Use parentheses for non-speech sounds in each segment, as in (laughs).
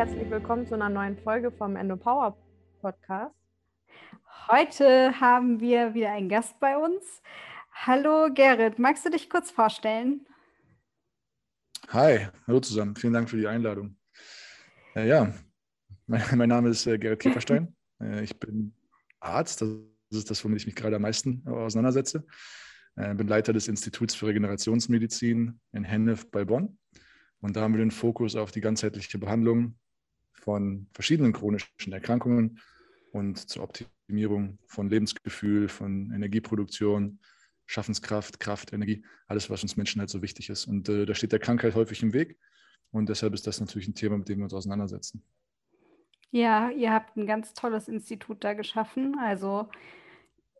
herzlich willkommen zu einer neuen Folge vom Endo Power Podcast. Heute haben wir wieder einen Gast bei uns. Hallo Gerrit, magst du dich kurz vorstellen? Hi, hallo zusammen. Vielen Dank für die Einladung. Äh, ja, mein, mein, Name ist äh, Gerrit Kieferstein. (laughs) äh, ich bin Arzt, das ist das, womit ich mich gerade am meisten auseinandersetze. Äh, bin Leiter des Instituts für Regenerationsmedizin in Hennef bei Bonn. Und da haben wir den Fokus auf die ganzheitliche Behandlung von verschiedenen chronischen Erkrankungen und zur Optimierung von Lebensgefühl, von Energieproduktion, Schaffenskraft, Kraft, Energie, alles, was uns Menschen halt so wichtig ist. Und äh, da steht der Krankheit häufig im Weg. Und deshalb ist das natürlich ein Thema, mit dem wir uns auseinandersetzen. Ja, ihr habt ein ganz tolles Institut da geschaffen. Also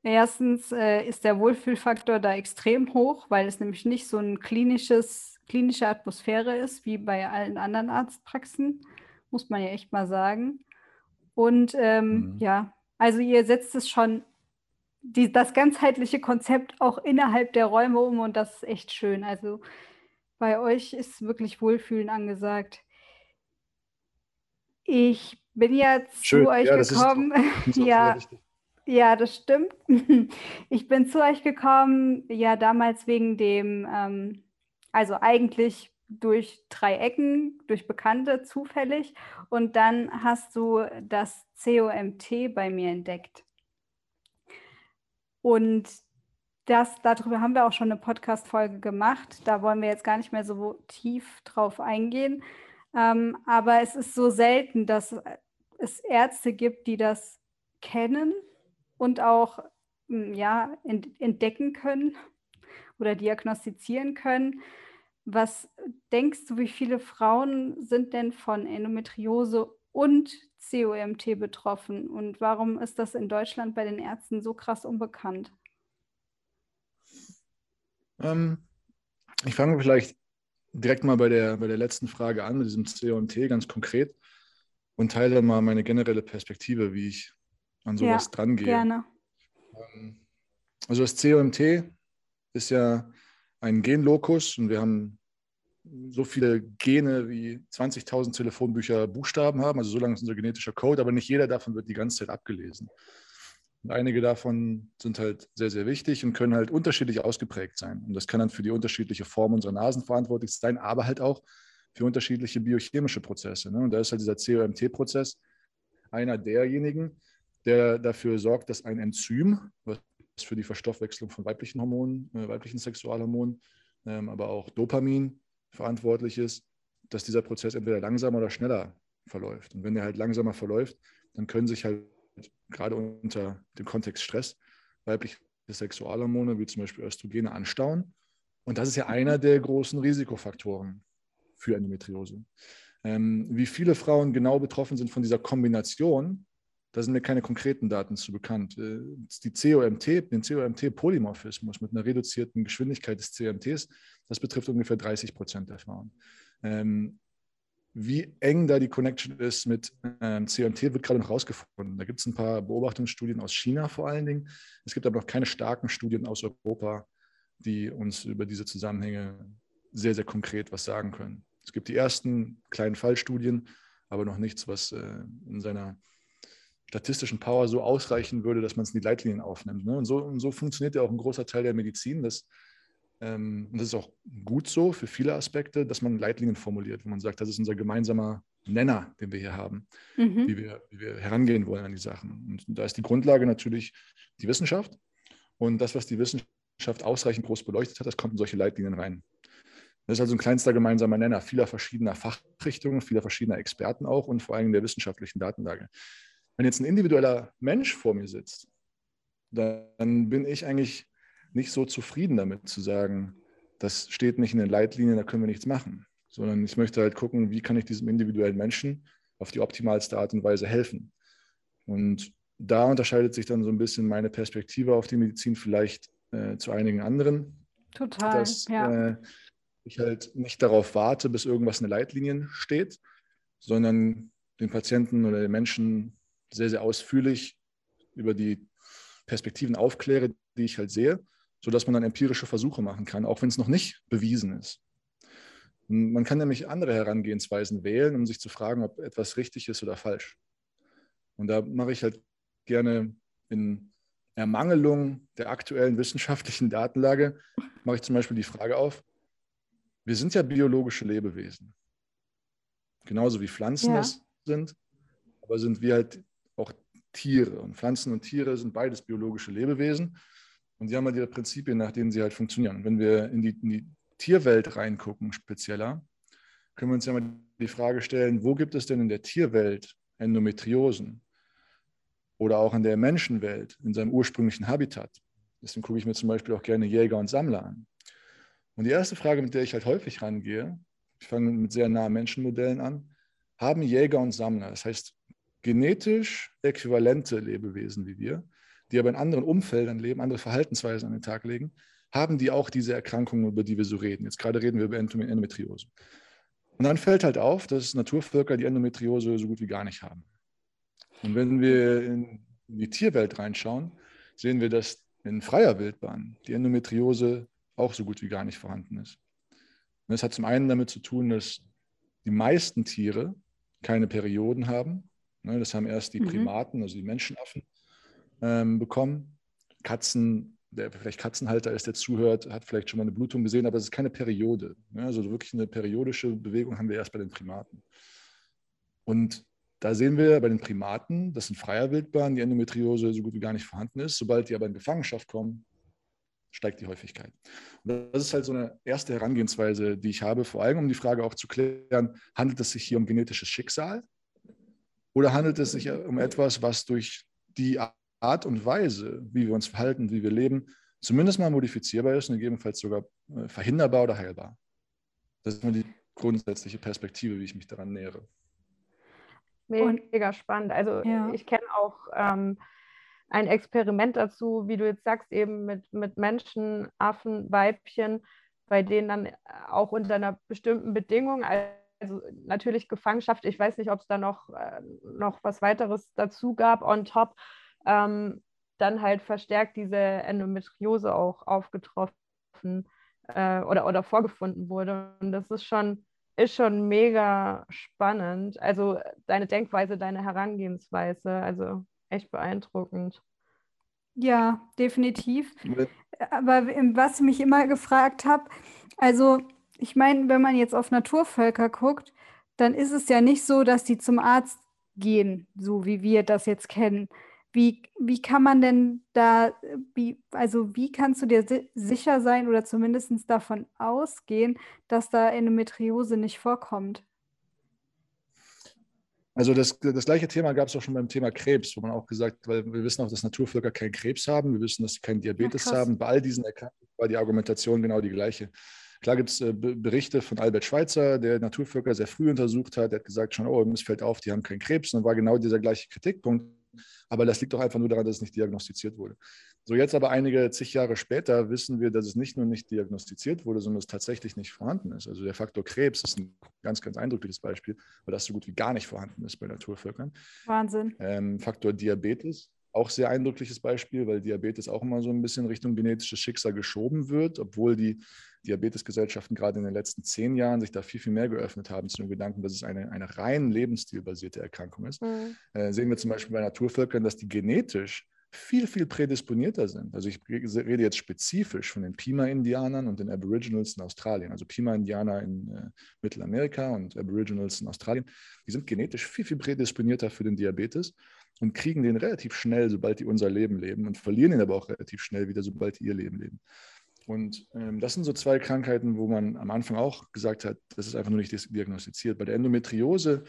erstens äh, ist der Wohlfühlfaktor da extrem hoch, weil es nämlich nicht so ein klinisches klinische Atmosphäre ist, wie bei allen anderen Arztpraxen, muss man ja echt mal sagen. Und ähm, mhm. ja, also ihr setzt es schon, die, das ganzheitliche Konzept auch innerhalb der Räume um und das ist echt schön. Also bei euch ist wirklich Wohlfühlen angesagt. Ich bin jetzt schön. zu euch ja, gekommen. (laughs) ja, ja, das stimmt. (laughs) Ich bin zu euch gekommen, ja, damals wegen dem ähm, also eigentlich durch drei Ecken, durch Bekannte zufällig. Und dann hast du das COMT bei mir entdeckt. Und das, darüber haben wir auch schon eine Podcast-Folge gemacht. Da wollen wir jetzt gar nicht mehr so tief drauf eingehen. Ähm, aber es ist so selten, dass es Ärzte gibt, die das kennen und auch hm, ja, entdecken können oder diagnostizieren können. Was denkst du, wie viele Frauen sind denn von Endometriose und COMT betroffen? Und warum ist das in Deutschland bei den Ärzten so krass unbekannt? Ähm, ich fange vielleicht direkt mal bei der, bei der letzten Frage an, mit diesem COMT ganz konkret und teile dann mal meine generelle Perspektive, wie ich an sowas ja, dran gehe. Gerne. Ähm, also das COMT ist ja ein Genlokus und wir haben so viele Gene wie 20.000 Telefonbücher Buchstaben haben, also so lange ist unser genetischer Code, aber nicht jeder davon wird die ganze Zeit abgelesen. Und einige davon sind halt sehr, sehr wichtig und können halt unterschiedlich ausgeprägt sein. Und das kann dann für die unterschiedliche Form unserer Nasen verantwortlich sein, aber halt auch für unterschiedliche biochemische Prozesse. Ne? Und da ist halt dieser COMT-Prozess einer derjenigen, der dafür sorgt, dass ein Enzym, was für die Verstoffwechslung von weiblichen Hormonen, äh, weiblichen Sexualhormonen, ähm, aber auch Dopamin verantwortlich ist, dass dieser Prozess entweder langsamer oder schneller verläuft. Und wenn der halt langsamer verläuft, dann können sich halt gerade unter dem Kontext Stress weibliche Sexualhormone wie zum Beispiel Östrogene anstauen. Und das ist ja einer der großen Risikofaktoren für Endometriose. Ähm, wie viele Frauen genau betroffen sind von dieser Kombination, da sind mir keine konkreten Daten zu bekannt. Äh, die COMT, den COMT-Polymorphismus mit einer reduzierten Geschwindigkeit des CMTs, das betrifft ungefähr 30 Prozent der Frauen. Ähm, wie eng da die Connection ist mit ähm, CMT, wird gerade noch rausgefunden. Da gibt es ein paar Beobachtungsstudien aus China vor allen Dingen. Es gibt aber noch keine starken Studien aus Europa, die uns über diese Zusammenhänge sehr, sehr konkret was sagen können. Es gibt die ersten kleinen Fallstudien, aber noch nichts, was äh, in seiner statistischen Power so ausreichen würde, dass man es in die Leitlinien aufnimmt. Ne? Und, so, und so funktioniert ja auch ein großer Teil der Medizin. Dass, ähm, und das ist auch gut so für viele Aspekte, dass man Leitlinien formuliert, wo man sagt, das ist unser gemeinsamer Nenner, den wir hier haben, mhm. wie, wir, wie wir herangehen wollen an die Sachen. Und da ist die Grundlage natürlich die Wissenschaft. Und das, was die Wissenschaft ausreichend groß beleuchtet hat, das kommt in solche Leitlinien rein. Das ist also ein kleinster gemeinsamer Nenner vieler verschiedener Fachrichtungen, vieler verschiedener Experten auch und vor allem der wissenschaftlichen Datenlage. Wenn jetzt ein individueller Mensch vor mir sitzt, dann bin ich eigentlich nicht so zufrieden damit zu sagen, das steht nicht in den Leitlinien, da können wir nichts machen, sondern ich möchte halt gucken, wie kann ich diesem individuellen Menschen auf die optimalste Art und Weise helfen. Und da unterscheidet sich dann so ein bisschen meine Perspektive auf die Medizin vielleicht äh, zu einigen anderen. Total. Dass ja. äh, ich halt nicht darauf warte, bis irgendwas in den Leitlinien steht, sondern den Patienten oder den Menschen sehr, sehr ausführlich über die Perspektiven aufkläre, die ich halt sehe, sodass man dann empirische Versuche machen kann, auch wenn es noch nicht bewiesen ist. Und man kann nämlich andere Herangehensweisen wählen, um sich zu fragen, ob etwas richtig ist oder falsch. Und da mache ich halt gerne in Ermangelung der aktuellen wissenschaftlichen Datenlage, mache ich zum Beispiel die Frage auf, wir sind ja biologische Lebewesen. Genauso wie Pflanzen ja. es sind, aber sind wir halt auch Tiere. Und Pflanzen und Tiere sind beides biologische Lebewesen. Und die haben halt ihre Prinzipien, nach denen sie halt funktionieren. Und wenn wir in die, in die Tierwelt reingucken, spezieller, können wir uns ja mal die Frage stellen, wo gibt es denn in der Tierwelt Endometriosen? Oder auch in der Menschenwelt, in seinem ursprünglichen Habitat. Deswegen gucke ich mir zum Beispiel auch gerne Jäger und Sammler an. Und die erste Frage, mit der ich halt häufig rangehe, ich fange mit sehr nahen Menschenmodellen an, haben Jäger und Sammler, das heißt genetisch äquivalente Lebewesen wie wir, die aber in anderen Umfeldern leben, andere Verhaltensweisen an den Tag legen, haben die auch diese Erkrankungen, über die wir so reden. Jetzt gerade reden wir über Endometriose. Und dann fällt halt auf, dass Naturvölker die Endometriose so gut wie gar nicht haben. Und wenn wir in die Tierwelt reinschauen, sehen wir, dass in freier Wildbahn die Endometriose auch so gut wie gar nicht vorhanden ist. Und das hat zum einen damit zu tun, dass die meisten Tiere keine Perioden haben. Ne, das haben erst die mhm. Primaten, also die Menschenaffen, ähm, bekommen. Katzen, der vielleicht Katzenhalter ist, der zuhört, hat vielleicht schon mal eine Blutung gesehen, aber es ist keine Periode. Ne, also wirklich eine periodische Bewegung haben wir erst bei den Primaten. Und da sehen wir bei den Primaten, dass in freier Wildbahn die Endometriose so gut wie gar nicht vorhanden ist. Sobald die aber in Gefangenschaft kommen, steigt die Häufigkeit. Und das ist halt so eine erste Herangehensweise, die ich habe, vor allem um die Frage auch zu klären, handelt es sich hier um genetisches Schicksal oder handelt es sich um etwas, was durch die Art und Weise, wie wir uns verhalten, wie wir leben, zumindest mal modifizierbar ist und gegebenenfalls sogar äh, verhinderbar oder heilbar? Das ist nur die grundsätzliche Perspektive, wie ich mich daran nähere. Mega spannend. Also ja. ich kenne auch ähm, ein Experiment dazu, wie du jetzt sagst, eben mit, mit Menschen, Affen, Weibchen, bei denen dann auch unter einer bestimmten Bedingung, also natürlich Gefangenschaft, ich weiß nicht, ob es da noch, äh, noch was weiteres dazu gab, on top, ähm, dann halt verstärkt diese Endometriose auch aufgetroffen äh, oder, oder vorgefunden wurde. Und das ist schon, ist schon mega spannend. Also deine Denkweise, deine Herangehensweise, also echt beeindruckend. Ja, definitiv. Aber was ich mich immer gefragt habe, also ich meine, wenn man jetzt auf Naturvölker guckt, dann ist es ja nicht so, dass die zum Arzt gehen, so wie wir das jetzt kennen. Wie, wie kann man denn da, wie, also wie kannst du dir si sicher sein oder zumindest davon ausgehen, dass da Endometriose nicht vorkommt? Also das, das gleiche Thema gab es auch schon beim Thema Krebs, wo man auch gesagt, weil wir wissen auch, dass Naturvölker keinen Krebs haben, wir wissen, dass sie keinen Diabetes ja, haben. Bei all diesen Erkrankungen war die Argumentation genau die gleiche. Klar gibt es äh, Berichte von Albert Schweitzer, der Naturvölker sehr früh untersucht hat. Der hat gesagt schon, oh, es fällt auf, die haben keinen Krebs. Und dann war genau dieser gleiche Kritikpunkt. Aber das liegt doch einfach nur daran, dass es nicht diagnostiziert wurde. So jetzt aber einige zig Jahre später wissen wir, dass es nicht nur nicht diagnostiziert wurde, sondern es tatsächlich nicht vorhanden ist. Also der Faktor Krebs ist ein ganz, ganz eindrückliches Beispiel, weil das so gut wie gar nicht vorhanden ist bei Naturvölkern. Wahnsinn. Ähm, Faktor Diabetes, auch sehr eindrückliches Beispiel, weil Diabetes auch immer so ein bisschen Richtung genetisches Schicksal geschoben wird, obwohl die Diabetesgesellschaften gerade in den letzten zehn Jahren sich da viel, viel mehr geöffnet haben zu dem Gedanken, dass es eine, eine rein lebensstilbasierte Erkrankung ist. Mhm. Äh, sehen wir zum Beispiel bei Naturvölkern, dass die genetisch viel, viel prädisponierter sind. Also ich rede jetzt spezifisch von den Pima-Indianern und den Aboriginals in Australien. Also Pima-Indianer in äh, Mittelamerika und Aboriginals in Australien. Die sind genetisch viel, viel prädisponierter für den Diabetes und kriegen den relativ schnell, sobald die unser Leben leben und verlieren ihn aber auch relativ schnell wieder, sobald die ihr Leben leben. Und ähm, das sind so zwei Krankheiten, wo man am Anfang auch gesagt hat, das ist einfach nur nicht diagnostiziert. Bei der Endometriose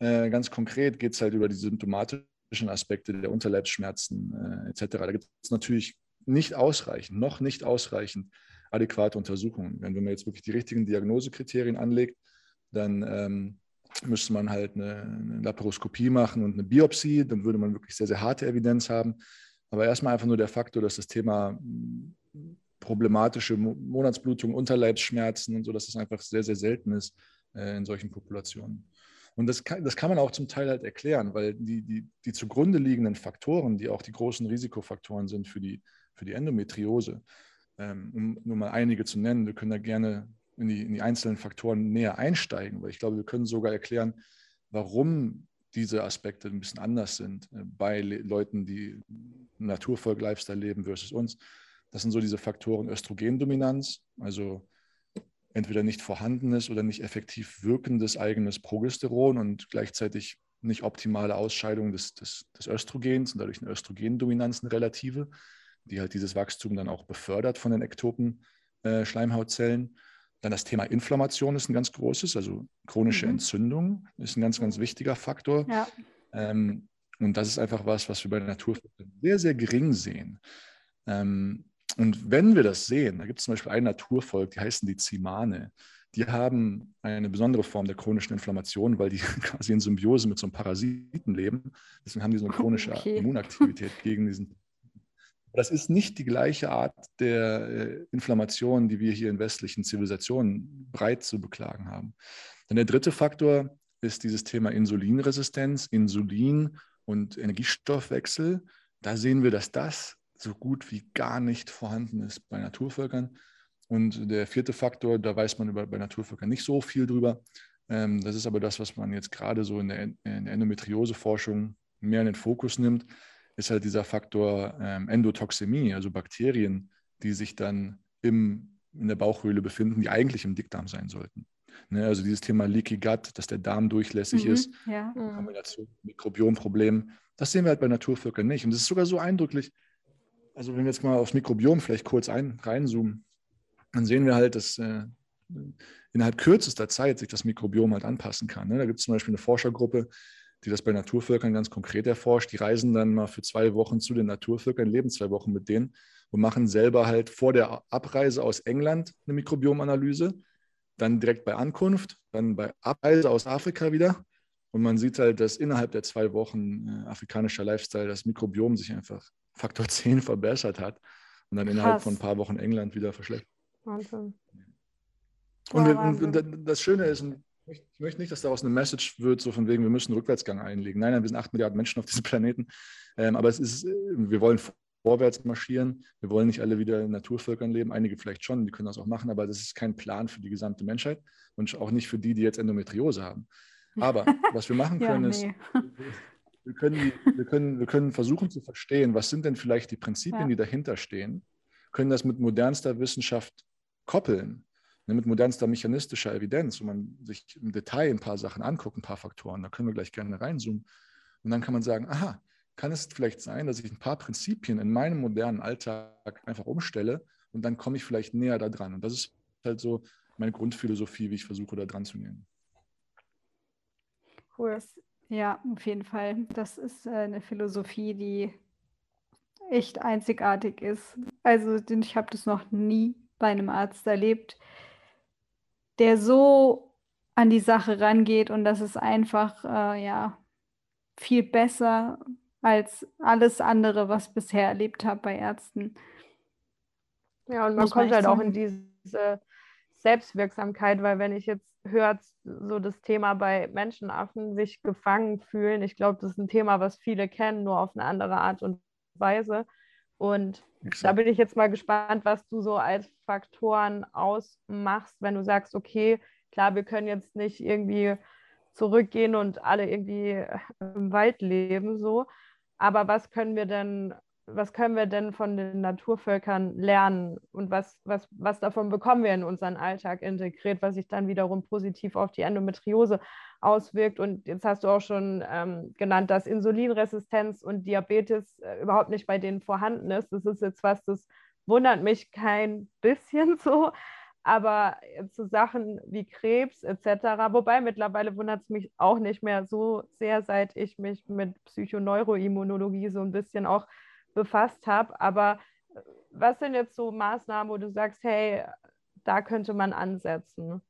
äh, ganz konkret geht es halt über die symptomatischen Aspekte der Unterleibsschmerzen äh, etc. Da gibt es natürlich nicht ausreichend, noch nicht ausreichend adäquate Untersuchungen. Wenn, man jetzt wirklich die richtigen Diagnosekriterien anlegt, dann ähm, müsste man halt eine, eine Laparoskopie machen und eine Biopsie. Dann würde man wirklich sehr, sehr harte Evidenz haben. Aber erstmal einfach nur der Faktor, dass das Thema problematische Monatsblutungen, Unterleibsschmerzen und so, dass das einfach sehr, sehr selten ist äh, in solchen Populationen. Und das kann, das kann man auch zum Teil halt erklären, weil die, die, die zugrunde liegenden Faktoren, die auch die großen Risikofaktoren sind für die, für die Endometriose, ähm, um nur mal einige zu nennen, wir können da gerne in die, in die einzelnen Faktoren näher einsteigen, weil ich glaube, wir können sogar erklären, warum diese Aspekte ein bisschen anders sind äh, bei Leuten, die Naturvolk-Lifestyle leben versus uns. Das sind so diese Faktoren Östrogendominanz, also entweder nicht vorhandenes oder nicht effektiv wirkendes eigenes Progesteron und gleichzeitig nicht optimale Ausscheidung des, des, des Östrogens und dadurch eine Östrogendominanz, eine relative, die halt dieses Wachstum dann auch befördert von den ektopen äh, Schleimhautzellen. Dann das Thema Inflammation ist ein ganz großes, also chronische mhm. Entzündung ist ein ganz, ganz wichtiger Faktor. Ja. Ähm, und das ist einfach was, was wir bei der Natur sehr, sehr gering sehen. Ähm, und wenn wir das sehen, da gibt es zum Beispiel ein Naturvolk, die heißen die Zimane. Die haben eine besondere Form der chronischen Inflammation, weil die (laughs) quasi in Symbiose mit so einem Parasiten leben. Deswegen haben die so eine (laughs) chronische okay. Immunaktivität gegen diesen das ist nicht die gleiche Art der äh, Inflammation, die wir hier in westlichen Zivilisationen breit zu beklagen haben. Dann der dritte Faktor ist dieses Thema Insulinresistenz, Insulin und Energiestoffwechsel. Da sehen wir, dass das so gut wie gar nicht vorhanden ist bei Naturvölkern. Und der vierte Faktor, da weiß man über, bei Naturvölkern nicht so viel drüber. Ähm, das ist aber das, was man jetzt gerade so in der, in der Endometriose-Forschung mehr in den Fokus nimmt ist halt dieser Faktor ähm, Endotoxemie, also Bakterien, die sich dann im, in der Bauchhöhle befinden, die eigentlich im Dickdarm sein sollten. Ne, also dieses Thema Leaky Gut, dass der Darm durchlässig mhm, ist, ja. in Kombination mit Mikrobiomproblemen, das sehen wir halt bei Naturvölkern nicht. Und das ist sogar so eindrücklich. Also wenn wir jetzt mal aufs Mikrobiom vielleicht kurz ein, reinzoomen, dann sehen wir halt, dass äh, innerhalb kürzester Zeit sich das Mikrobiom halt anpassen kann. Ne? Da gibt es zum Beispiel eine Forschergruppe, die das bei Naturvölkern ganz konkret erforscht. Die reisen dann mal für zwei Wochen zu den Naturvölkern, leben zwei Wochen mit denen und machen selber halt vor der Abreise aus England eine Mikrobiomanalyse, dann direkt bei Ankunft, dann bei Abreise aus Afrika wieder. Und man sieht halt, dass innerhalb der zwei Wochen äh, afrikanischer Lifestyle das Mikrobiom sich einfach Faktor (laughs) 10 verbessert hat und dann Krass. innerhalb von ein paar Wochen England wieder verschlechtert. Wahnsinn. Und, Wahnsinn. und das Schöne ist, ich möchte nicht, dass daraus eine Message wird, so von wegen, wir müssen einen Rückwärtsgang einlegen. Nein, nein, wir sind acht Milliarden Menschen auf diesem (laughs) Planeten. Ähm, aber es ist, äh, wir wollen vorwärts marschieren. Wir wollen nicht alle wieder in Naturvölkern leben. Einige vielleicht schon, die können das auch machen, aber das ist kein Plan für die gesamte Menschheit und auch nicht für die, die jetzt Endometriose haben. Aber (laughs) was wir machen können, ja, nee. ist, (laughs) wir können, wir, können, wir können versuchen zu verstehen, was sind denn vielleicht die Prinzipien, ja. die dahinter stehen, können das mit modernster Wissenschaft koppeln mit modernster mechanistischer Evidenz, wo man sich im Detail ein paar Sachen anguckt, ein paar Faktoren, da können wir gleich gerne reinzoomen. Und dann kann man sagen, aha, kann es vielleicht sein, dass ich ein paar Prinzipien in meinem modernen Alltag einfach umstelle und dann komme ich vielleicht näher da dran. Und das ist halt so meine Grundphilosophie, wie ich versuche, da dran zu gehen. Cool. Ja, auf jeden Fall. Das ist äh, eine Philosophie, die echt einzigartig ist. Also ich habe das noch nie bei einem Arzt erlebt, der so an die Sache rangeht und das ist einfach äh, ja viel besser als alles andere, was ich bisher erlebt habe bei Ärzten. Ja, und man Muss kommt halt sagen. auch in diese Selbstwirksamkeit, weil wenn ich jetzt höre, so das Thema bei Menschenaffen sich gefangen fühlen, ich glaube, das ist ein Thema, was viele kennen, nur auf eine andere Art und Weise. Und Exakt. da bin ich jetzt mal gespannt, was du so als Faktoren ausmachst, wenn du sagst, okay, klar, wir können jetzt nicht irgendwie zurückgehen und alle irgendwie im Wald leben, so. Aber was können wir denn was können wir denn von den Naturvölkern lernen und was, was, was davon bekommen wir in unseren Alltag integriert, was sich dann wiederum positiv auf die Endometriose auswirkt. Und jetzt hast du auch schon ähm, genannt, dass Insulinresistenz und Diabetes äh, überhaupt nicht bei denen vorhanden ist. Das ist jetzt was, das wundert mich kein bisschen so. Aber zu Sachen wie Krebs etc., wobei mittlerweile wundert es mich auch nicht mehr so sehr, seit ich mich mit Psychoneuroimmunologie so ein bisschen auch befasst habe. Aber äh, was sind jetzt so Maßnahmen, wo du sagst, hey, da könnte man ansetzen?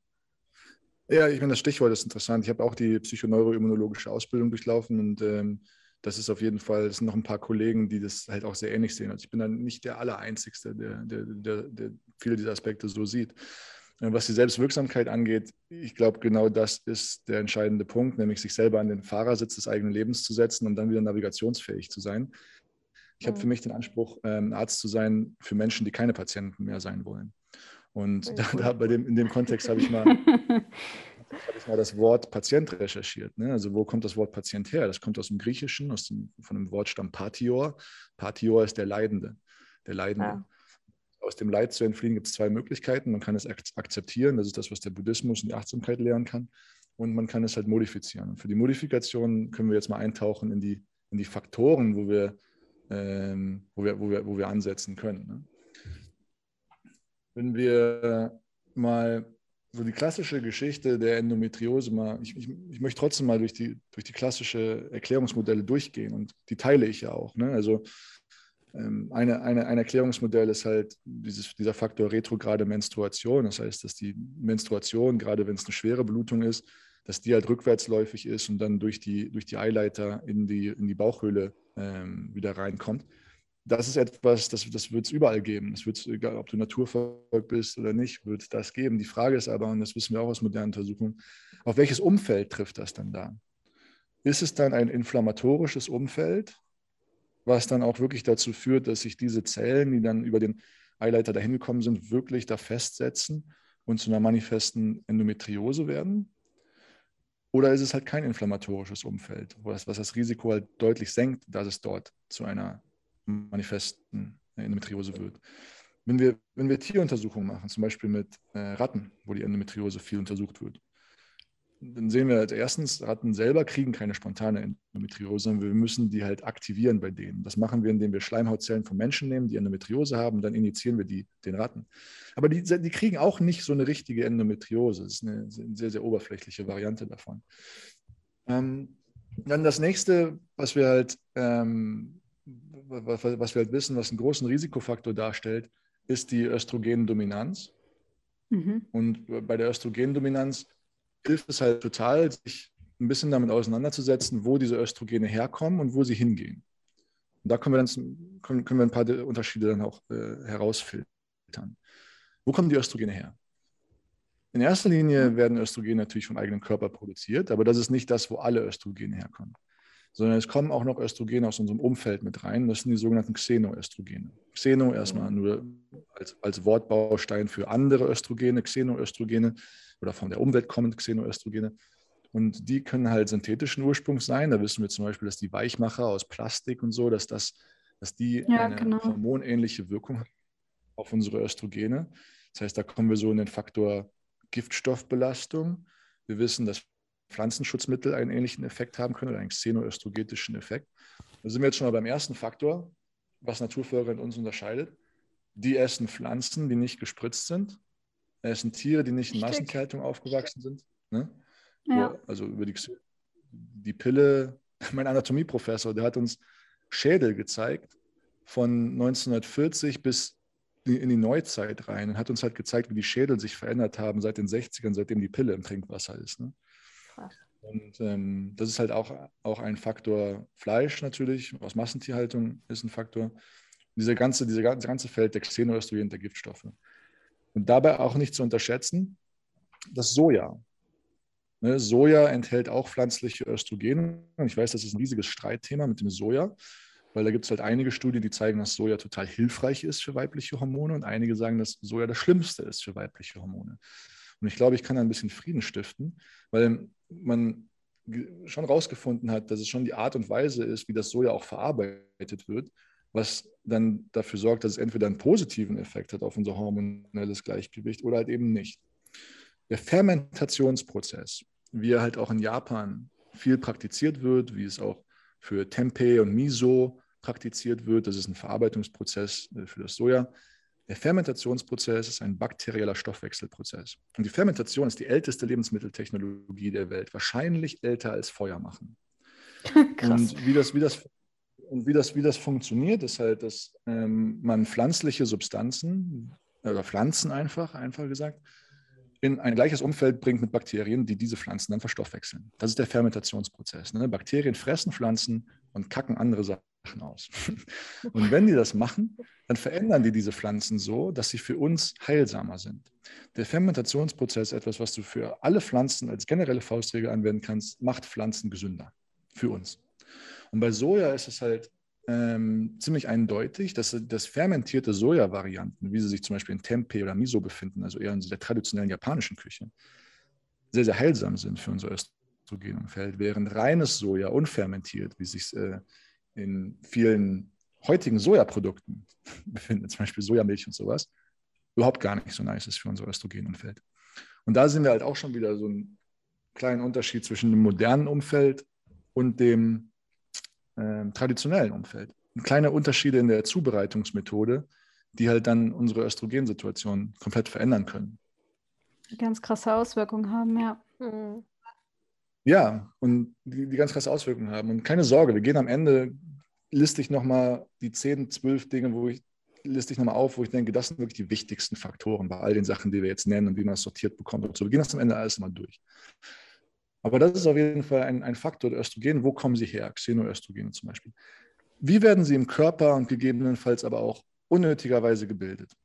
Ja, ich meine, das Stichwort ist interessant. Ich habe auch die psychoneuroimmunologische Ausbildung durchlaufen und ähm, das ist auf jeden Fall, es sind noch ein paar Kollegen, die das halt auch sehr ähnlich sehen. Also ich bin dann nicht der Allereinzigste, der, der, der, der viele dieser Aspekte so sieht. Was die Selbstwirksamkeit angeht, ich glaube, genau das ist der entscheidende Punkt, nämlich sich selber an den Fahrersitz des eigenen Lebens zu setzen und dann wieder navigationsfähig zu sein. Ich habe für mich den Anspruch, ähm, Arzt zu sein für Menschen, die keine Patienten mehr sein wollen. Und da, da, bei dem, in dem Kontext habe ich mal (laughs) habe ich mal das Wort Patient recherchiert. Ne? Also wo kommt das Wort Patient her? Das kommt aus dem Griechischen, aus dem, von dem Wortstamm Patior. Patior ist der Leidende. Der Leidende. Ja. Aus dem Leid zu entfliehen gibt es zwei Möglichkeiten. Man kann es akzeptieren, das ist das, was der Buddhismus und die Achtsamkeit lehren kann. Und man kann es halt modifizieren. Und für die Modifikation können wir jetzt mal eintauchen in die, in die Faktoren, wo wir, ähm, wo, wir, wo, wir, wo wir ansetzen können. Ne? Wenn wir mal so die klassische Geschichte der Endometriose mal, ich, ich, ich, möchte trotzdem mal durch die, durch die klassische Erklärungsmodelle durchgehen und die teile ich ja auch. Ne? Also ähm, eine, eine, ein Erklärungsmodell ist halt dieses, dieser Faktor retrograde Menstruation. Das heißt, dass die Menstruation, gerade wenn es eine schwere Blutung ist, dass die halt rückwärtsläufig ist und dann durch die, durch die Eileiter in die, in die Bauchhöhle ähm, wieder reinkommt das ist etwas, das, das wird es überall geben. Das wird egal, ob du Naturvolk bist oder nicht, wird es das geben. Die Frage ist aber, und das wissen wir auch aus modernen Untersuchungen, auf welches Umfeld trifft das dann da? Ist es dann ein inflammatorisches Umfeld, was dann auch wirklich dazu führt, dass sich diese Zellen, die dann über den Eileiter dahin gekommen sind, wirklich da festsetzen und zu einer manifesten Endometriose werden? Oder ist es halt kein inflammatorisches Umfeld, was, was das Risiko halt deutlich senkt, dass es dort zu einer manifesten Endometriose wird. Wenn wir, wenn wir Tieruntersuchungen machen, zum Beispiel mit äh, Ratten, wo die Endometriose viel untersucht wird, dann sehen wir halt erstens, Ratten selber kriegen keine spontane Endometriose, sondern wir müssen die halt aktivieren bei denen. Das machen wir, indem wir Schleimhautzellen von Menschen nehmen, die Endometriose haben, dann injizieren wir die den Ratten. Aber die, die kriegen auch nicht so eine richtige Endometriose. Das ist eine, sehr, sehr oberflächliche Variante davon. Ähm, dann das nächste, was wir halt ähm, was, was wir halt wissen, was einen großen Risikofaktor darstellt, ist die Östrogendominanz. Mhm. Und bei der Östrogendominanz hilft es halt total, sich ein bisschen damit auseinanderzusetzen, wo diese Östrogene herkommen und wo sie hingehen. Und da können wir, dann, können, können wir ein paar Unterschiede dann auch äh, herausfiltern. Wo kommen die Östrogene her? In erster Linie werden Östrogene natürlich vom eigenen Körper produziert, aber das ist nicht das, wo alle Östrogene herkommen sondern es kommen auch noch Östrogene aus unserem Umfeld mit rein. Das sind die sogenannten Xenoöstrogene. Xeno erstmal nur als, als Wortbaustein für andere Östrogene, Xenoöstrogene oder von der Umwelt kommend Xenoöstrogene. Und die können halt synthetischen Ursprungs sein. Da wissen wir zum Beispiel, dass die Weichmacher aus Plastik und so, dass, das, dass die ja, eine genau. hormonähnliche Wirkung haben auf unsere Östrogene. Das heißt, da kommen wir so in den Faktor Giftstoffbelastung. Wir wissen, dass Pflanzenschutzmittel einen ähnlichen Effekt haben können oder einen xenoöstrogetischen Effekt. Da sind wir jetzt schon mal beim ersten Faktor, was Naturvölker in uns unterscheidet. Die essen Pflanzen, die nicht gespritzt sind. Essen Tiere, die nicht in Massentierhaltung aufgewachsen sind. Ne? Ja. Also über die, die Pille, (laughs) mein Anatomieprofessor, der hat uns Schädel gezeigt von 1940 bis in die Neuzeit rein und hat uns halt gezeigt, wie die Schädel sich verändert haben seit den 60ern, seitdem die Pille im Trinkwasser ist. Ne? Krass. Und ähm, das ist halt auch, auch ein Faktor Fleisch natürlich, aus Massentierhaltung ist ein Faktor. Diese ganze, diese ganze, ganze Feld der Xenoöstrogen, der Giftstoffe. Und dabei auch nicht zu unterschätzen, das Soja. Ne, Soja enthält auch pflanzliche Östrogene. Und ich weiß, das ist ein riesiges Streitthema mit dem Soja, weil da gibt es halt einige Studien, die zeigen, dass Soja total hilfreich ist für weibliche Hormone und einige sagen, dass Soja das Schlimmste ist für weibliche Hormone. Und ich glaube, ich kann da ein bisschen Frieden stiften, weil man schon rausgefunden hat, dass es schon die Art und Weise ist, wie das Soja auch verarbeitet wird, was dann dafür sorgt, dass es entweder einen positiven Effekt hat auf unser hormonelles Gleichgewicht oder halt eben nicht. Der Fermentationsprozess, wie er halt auch in Japan viel praktiziert wird, wie es auch für Tempeh und Miso praktiziert wird, das ist ein Verarbeitungsprozess äh, für das Soja, der Fermentationsprozess ist ein bakterieller Stoffwechselprozess. Und die Fermentation ist die älteste Lebensmitteltechnologie der Welt, wahrscheinlich älter als Feuer machen. (laughs) Krass. Und wie das, wie das, und wie das, wie das funktioniert, ist halt, dass ähm, man pflanzliche Substanzen oder Pflanzen einfach, einfach gesagt, in ein gleiches Umfeld bringt mit Bakterien, die diese Pflanzen dann verstoffwechseln. Das ist der Fermentationsprozess. Ne? Bakterien fressen Pflanzen und kacken andere Sachen aus. (laughs) Und wenn die das machen, dann verändern die diese Pflanzen so, dass sie für uns heilsamer sind. Der Fermentationsprozess, etwas, was du für alle Pflanzen als generelle Faustregel anwenden kannst, macht Pflanzen gesünder für uns. Und bei Soja ist es halt ähm, ziemlich eindeutig, dass, dass fermentierte Soja-Varianten, wie sie sich zum Beispiel in Tempeh oder Miso befinden, also eher in der traditionellen japanischen Küche, sehr, sehr heilsam sind für unser Östrogenumfeld, während reines Soja unfermentiert, wie sich äh, in vielen heutigen Sojaprodukten (laughs) befindet, zum Beispiel Sojamilch und sowas, überhaupt gar nicht so nice ist für unser Östrogenumfeld. Und da sind wir halt auch schon wieder so einen kleinen Unterschied zwischen dem modernen Umfeld und dem äh, traditionellen Umfeld. Kleine Unterschiede in der Zubereitungsmethode, die halt dann unsere Östrogensituation komplett verändern können. Ganz krasse Auswirkungen haben, ja. Mhm. Ja, und die, die ganz krasse Auswirkungen haben. Und keine Sorge, wir gehen am Ende, liste ich nochmal die 10, 12 Dinge, wo ich liste ich nochmal auf, wo ich denke, das sind wirklich die wichtigsten Faktoren bei all den Sachen, die wir jetzt nennen und wie man es sortiert bekommt. Und so. Wir gehen das am Ende alles mal durch. Aber das ist auf jeden Fall ein, ein Faktor der Östrogen. Wo kommen sie her? Xenoöstrogene zum Beispiel. Wie werden sie im Körper und gegebenenfalls aber auch unnötigerweise gebildet?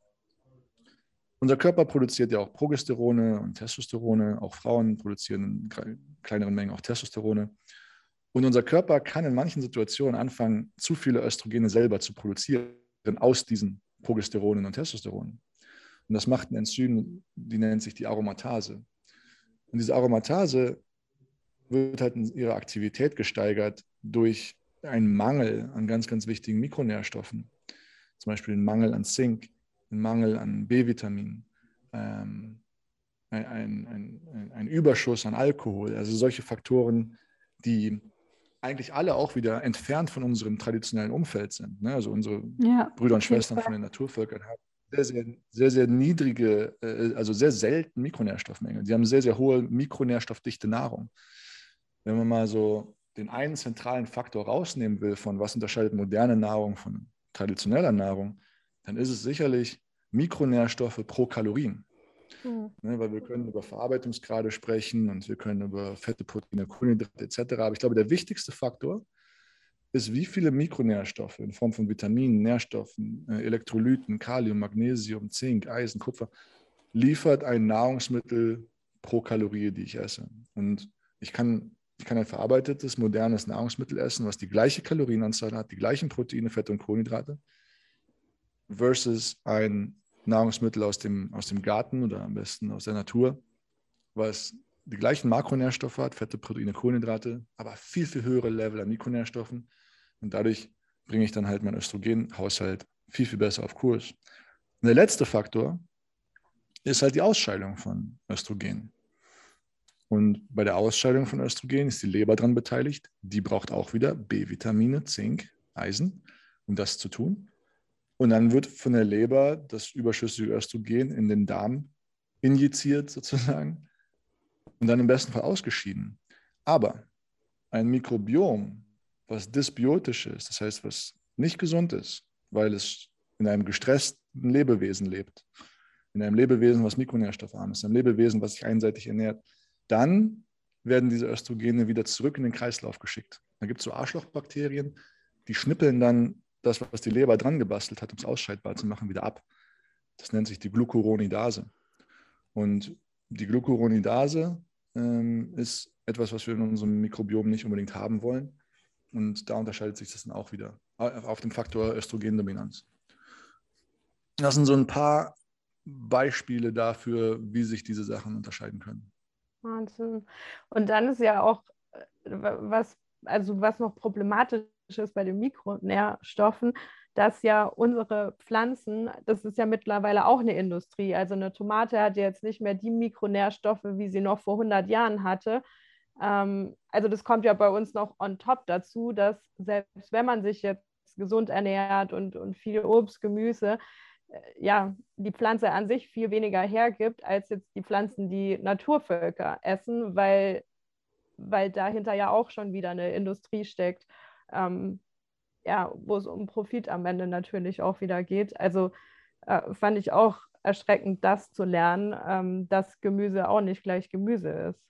Unser Körper produziert ja auch Progesterone und Testosterone. Auch Frauen produzieren in kleineren Mengen auch Testosterone. Und unser Körper kann in manchen Situationen anfangen, zu viele Östrogene selber zu produzieren aus diesen Progesteronen und Testosteronen. Und das macht ein Enzym, die nennt sich die Aromatase. Und diese Aromatase wird halt in ihrer Aktivität gesteigert durch einen Mangel an ganz, ganz wichtigen Mikronährstoffen. Zum Beispiel einen Mangel an Zink, einen Mangel an B-Vitamin, ähm, ein, ein, ein, ein, Überschuss an Alkohol. Also solche Faktoren, die eigentlich alle auch wieder entfernt von unserem traditionellen Umfeld sind. Ne? Also unsere ja, Brüder und Schwestern von den Naturvölkern haben sehr, sehr, sehr, sehr niedrige, äh, also sehr selten Mikronährstoffmängel. Sie haben sehr, sehr hohe mikronährstoffdichte Nahrung wenn man mal so den einen zentralen Faktor rausnehmen will, von was unterscheidet moderne Nahrung von traditioneller Nahrung, dann ist es sicherlich Mikronährstoffe pro Kalorien. Mhm. Ne, weil wir können über Verarbeitungsgrade sprechen und wir können über Fette, Proteine, Kohlenhydrate etc. Aber ich glaube, der wichtigste Faktor ist, wie viele Mikronährstoffe in Form von Vitaminen, Nährstoffen, äh, Elektrolyten, Kalium, Magnesium, Zink, Eisen, Kupfer liefert ein Nahrungsmittel pro Kalorie, die ich esse. Und ich kann ich kann ein verarbeitetes, modernes Nahrungsmittel essen, was die gleiche Kalorienanzahl hat, die gleichen Proteine, Fette und Kohlenhydrate, versus ein Nahrungsmittel aus dem, aus dem Garten oder am besten aus der Natur, was die gleichen Makronährstoffe hat, Fette, Proteine, Kohlenhydrate, aber viel, viel höhere Level an Mikronährstoffen. Und dadurch bringe ich dann halt meinen Östrogenhaushalt viel, viel besser auf Kurs. Und der letzte Faktor ist halt die Ausscheidung von Östrogen. Und bei der Ausscheidung von Östrogen ist die Leber daran beteiligt. Die braucht auch wieder B-Vitamine, Zink, Eisen, um das zu tun. Und dann wird von der Leber das überschüssige Östrogen in den Darm injiziert sozusagen und dann im besten Fall ausgeschieden. Aber ein Mikrobiom, was dysbiotisch ist, das heißt, was nicht gesund ist, weil es in einem gestressten Lebewesen lebt, in einem Lebewesen, was mikronährstoffarm ist, einem Lebewesen, was sich einseitig ernährt, dann werden diese Östrogene wieder zurück in den Kreislauf geschickt. Da gibt es so Arschlochbakterien, die schnippeln dann das, was die Leber dran gebastelt hat, um es ausscheidbar zu machen, wieder ab. Das nennt sich die Glucuronidase. Und die Glucuronidase ähm, ist etwas, was wir in unserem Mikrobiom nicht unbedingt haben wollen. Und da unterscheidet sich das dann auch wieder auf den Faktor Östrogendominanz. Das sind so ein paar Beispiele dafür, wie sich diese Sachen unterscheiden können. Wahnsinn. Und dann ist ja auch, äh, was, also was noch problematisch ist bei den Mikronährstoffen, dass ja unsere Pflanzen, das ist ja mittlerweile auch eine Industrie. Also eine Tomate hat jetzt nicht mehr die Mikronährstoffe, wie sie noch vor 100 Jahren hatte. Ähm, also das kommt ja bei uns noch on top dazu, dass selbst wenn man sich jetzt gesund ernährt und, und viel Obst, Gemüse, ja, die Pflanze an sich viel weniger hergibt, als jetzt die Pflanzen, die Naturvölker essen, weil, weil dahinter ja auch schon wieder eine Industrie steckt, ähm, ja, wo es um Profit am Ende natürlich auch wieder geht. Also äh, fand ich auch erschreckend, das zu lernen, ähm, dass Gemüse auch nicht gleich Gemüse ist.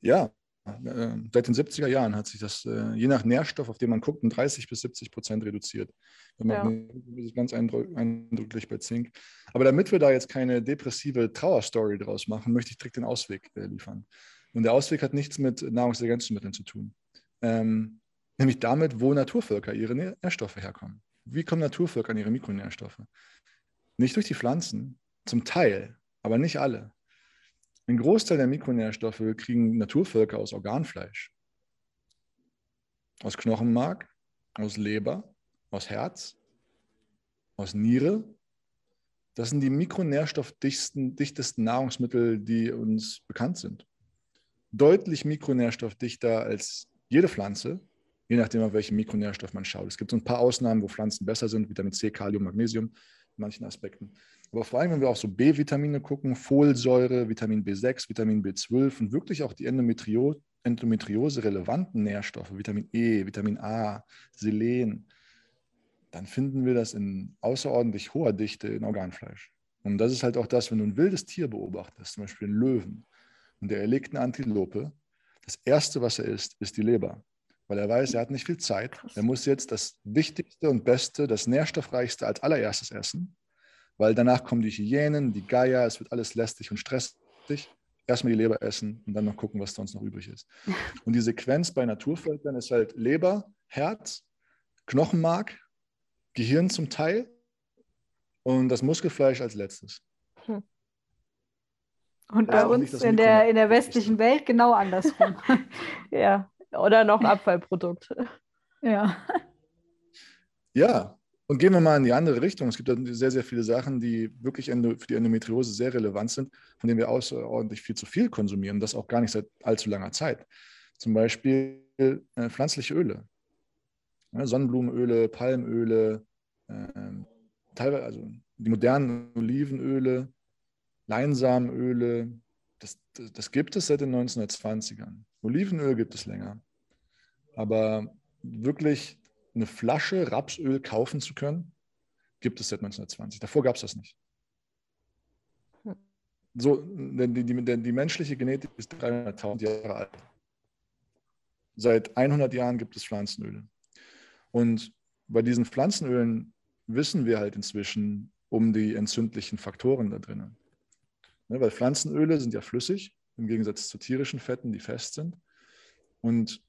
Ja, äh, seit den 70er Jahren hat sich das äh, je nach Nährstoff, auf den man guckt, um 30 bis 70 Prozent reduziert. Ja. Das ist ganz eindrücklich bei Zink. Aber damit wir da jetzt keine depressive Trauerstory draus machen, möchte ich direkt den Ausweg äh, liefern. Und der Ausweg hat nichts mit Nahrungsergänzungsmitteln zu tun. Ähm, Nämlich damit, wo Naturvölker ihre Nährstoffe herkommen. Wie kommen Naturvölker an ihre Mikronährstoffe? Nicht durch die Pflanzen, zum Teil, aber nicht alle. Ein Großteil der Mikronährstoffe kriegen Naturvölker aus Organfleisch, aus Knochenmark, aus Leber, aus Herz, aus Niere. Das sind die mikronährstoffdichtesten dichtesten Nahrungsmittel, die uns bekannt sind. Deutlich mikronährstoffdichter als jede Pflanze, je nachdem, auf welchen Mikronährstoff man schaut. Es gibt so ein paar Ausnahmen, wo Pflanzen besser sind, Vitamin C, Kalium, Magnesium in manchen Aspekten. Aber vor allem, wenn wir auch so B-Vitamine gucken, Folsäure, Vitamin B6, Vitamin B12 und wirklich auch die Endometrio Endometriose-relevanten Nährstoffe, Vitamin E, Vitamin A, Selen, dann finden wir das in außerordentlich hoher Dichte in Organfleisch. Und das ist halt auch das, wenn du ein wildes Tier beobachtest, zum Beispiel einen Löwen, und der erlegt eine Antilope, das Erste, was er isst, ist die Leber weil er weiß, er hat nicht viel Zeit. Er muss jetzt das Wichtigste und Beste, das Nährstoffreichste als allererstes essen, weil danach kommen die Hyänen, die Geier, es wird alles lästig und stressig. Erstmal die Leber essen und dann noch gucken, was sonst noch übrig ist. (laughs) Und die Sequenz bei Naturvölkern ist halt Leber, Herz, Knochenmark, Gehirn zum Teil und das Muskelfleisch als letztes. Hm. Und bei uns in der, in der westlichen Welt genau andersrum. (laughs) ja. Oder noch Abfallprodukt. Ja. Ja, und gehen wir mal in die andere Richtung. Es gibt sehr, sehr viele Sachen, die wirklich für die Endometriose sehr relevant sind, von denen wir außerordentlich viel zu viel konsumieren, das auch gar nicht seit allzu langer Zeit. Zum Beispiel äh, pflanzliche Öle. Ja, Sonnenblumenöle, Palmöle, äh, teilweise also die modernen Olivenöle, Leinsamenöle, das, das, das, gibt es seit den 1920ern. Olivenöl gibt es länger. Aber wirklich eine Flasche Rapsöl kaufen zu können, gibt es seit 1920. Davor gab es das nicht. Hm. So, die, die, die, die menschliche Genetik ist 300.000 Jahre alt. Seit 100 Jahren gibt es Pflanzenöle. Und bei diesen Pflanzenölen wissen wir halt inzwischen um die entzündlichen Faktoren da drinnen. Ne, weil Pflanzenöle sind ja flüssig, im Gegensatz zu tierischen Fetten, die fest sind. Und